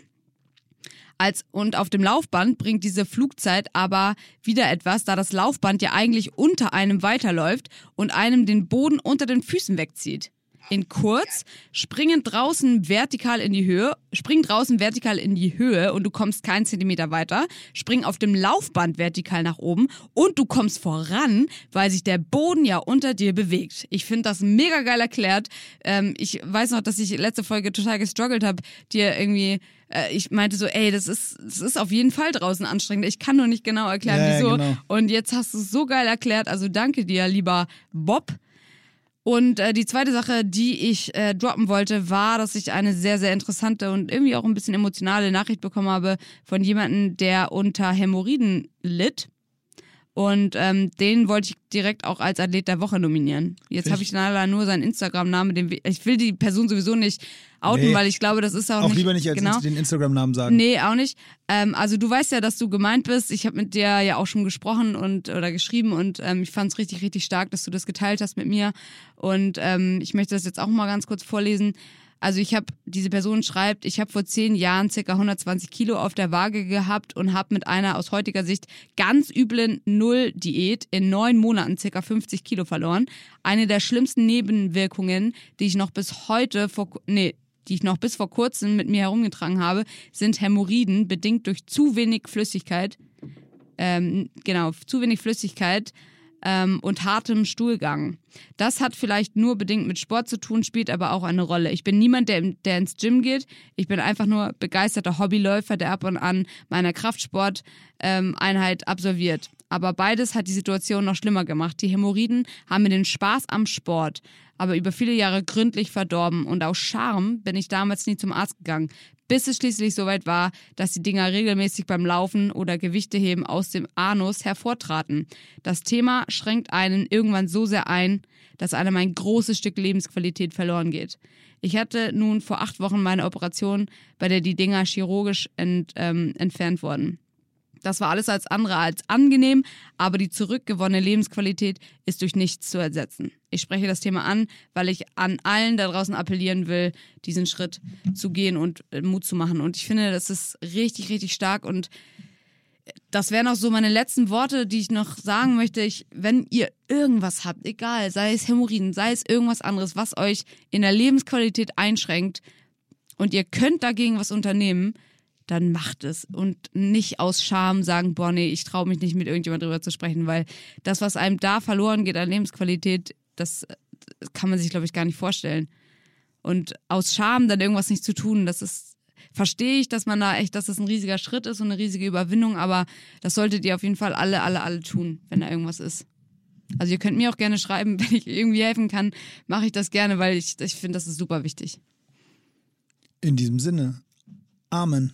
Als, und auf dem Laufband bringt diese Flugzeit aber wieder etwas, da das Laufband ja eigentlich unter einem weiterläuft und einem den Boden unter den Füßen wegzieht. In kurz, springen draußen vertikal in die Höhe, spring draußen vertikal in die Höhe und du kommst keinen Zentimeter weiter, spring auf dem Laufband vertikal nach oben und du kommst voran, weil sich der Boden ja unter dir bewegt. Ich finde das mega geil erklärt. Ähm, ich weiß noch, dass ich letzte Folge total gestruggelt habe, dir irgendwie äh, ich meinte so, ey, das ist, das ist auf jeden Fall draußen anstrengend. Ich kann nur nicht genau erklären, Ja, wieso. genau. Und jetzt hast du es so geil erklärt. Also danke dir, lieber Bob. Und äh, die zweite Sache, die ich äh, droppen wollte, war, dass ich eine sehr, sehr interessante und irgendwie auch ein bisschen emotionale Nachricht bekommen habe von jemandem, der unter Hämorrhoiden litt. Und ähm, den wollte ich direkt auch als Athlet der Woche nominieren. Jetzt habe ich leider nur seinen Instagram-Namen. den Ich will die Person sowieso nicht outen, Nee. weil ich glaube, das ist auch, Auch nicht lieber nicht als genau. den Instagram-Namen sagen. Nee, auch nicht. Ähm, also du weißt ja, dass du gemeint bist. Ich habe mit dir ja auch schon gesprochen und oder geschrieben und ähm, ich fand es richtig, richtig stark, dass du das geteilt hast mit mir. Und ähm, ich möchte das jetzt auch mal ganz kurz vorlesen. Also ich habe, diese Person schreibt, ich habe vor zehn Jahren circa 120 Kilo auf der Waage gehabt und habe mit einer aus heutiger Sicht ganz üblen Null-Diät in neun Monaten circa 50 Kilo verloren. Eine der schlimmsten Nebenwirkungen, die ich noch bis heute vor, nee, die ich noch bis vor kurzem mit mir herumgetragen habe, sind Hämorrhoiden, bedingt durch zu wenig Flüssigkeit, ähm, genau, zu wenig Flüssigkeit ähm, und hartem Stuhlgang. Das hat vielleicht nur bedingt mit Sport zu tun, spielt aber auch eine Rolle. Ich bin niemand, der, der ins Gym geht. Ich bin einfach nur begeisterter Hobbyläufer, der ab und an meiner Kraftsport-Einheit absolviert. Aber beides hat die Situation noch schlimmer gemacht. Die Hämorrhoiden haben mir den Spaß am Sport aber über viele Jahre gründlich verdorben und aus Scham bin ich damals nie zum Arzt gegangen, bis es schließlich soweit war, dass die Dinger regelmäßig beim Laufen oder Gewichteheben aus dem Anus hervortraten. Das Thema schränkt einen irgendwann so sehr ein, dass einem ein großes Stück Lebensqualität verloren geht. Ich hatte nun vor acht Wochen meine Operation, bei der die Dinger chirurgisch ent, ähm, entfernt wurden. Das war alles als andere als angenehm, aber die zurückgewonnene Lebensqualität ist durch nichts zu ersetzen. Ich spreche das Thema an, weil ich an allen da draußen appellieren will, diesen Schritt zu gehen und äh, Mut zu machen. Und ich finde, das ist richtig, richtig stark und das wären auch so meine letzten Worte, die ich noch sagen möchte. Ich, wenn ihr irgendwas habt, egal, sei es Hämorrhoiden, sei es irgendwas anderes, was euch in der Lebensqualität einschränkt und ihr könnt dagegen was unternehmen, dann macht es und nicht aus Scham sagen, boah, nee, ich traue mich nicht mit irgendjemand drüber zu sprechen, weil das, was einem da verloren geht an Lebensqualität, das kann man sich, glaube ich, gar nicht vorstellen. Und aus Scham dann irgendwas nicht zu tun, das ist, verstehe ich, dass man da echt, dass das ein riesiger Schritt ist und eine riesige Überwindung, aber das solltet ihr auf jeden Fall alle, alle, alle tun, wenn da irgendwas ist. Also ihr könnt mir auch gerne schreiben, wenn ich irgendwie helfen kann, mache ich das gerne, weil ich, ich finde, das ist super wichtig. In diesem Sinne, Amen.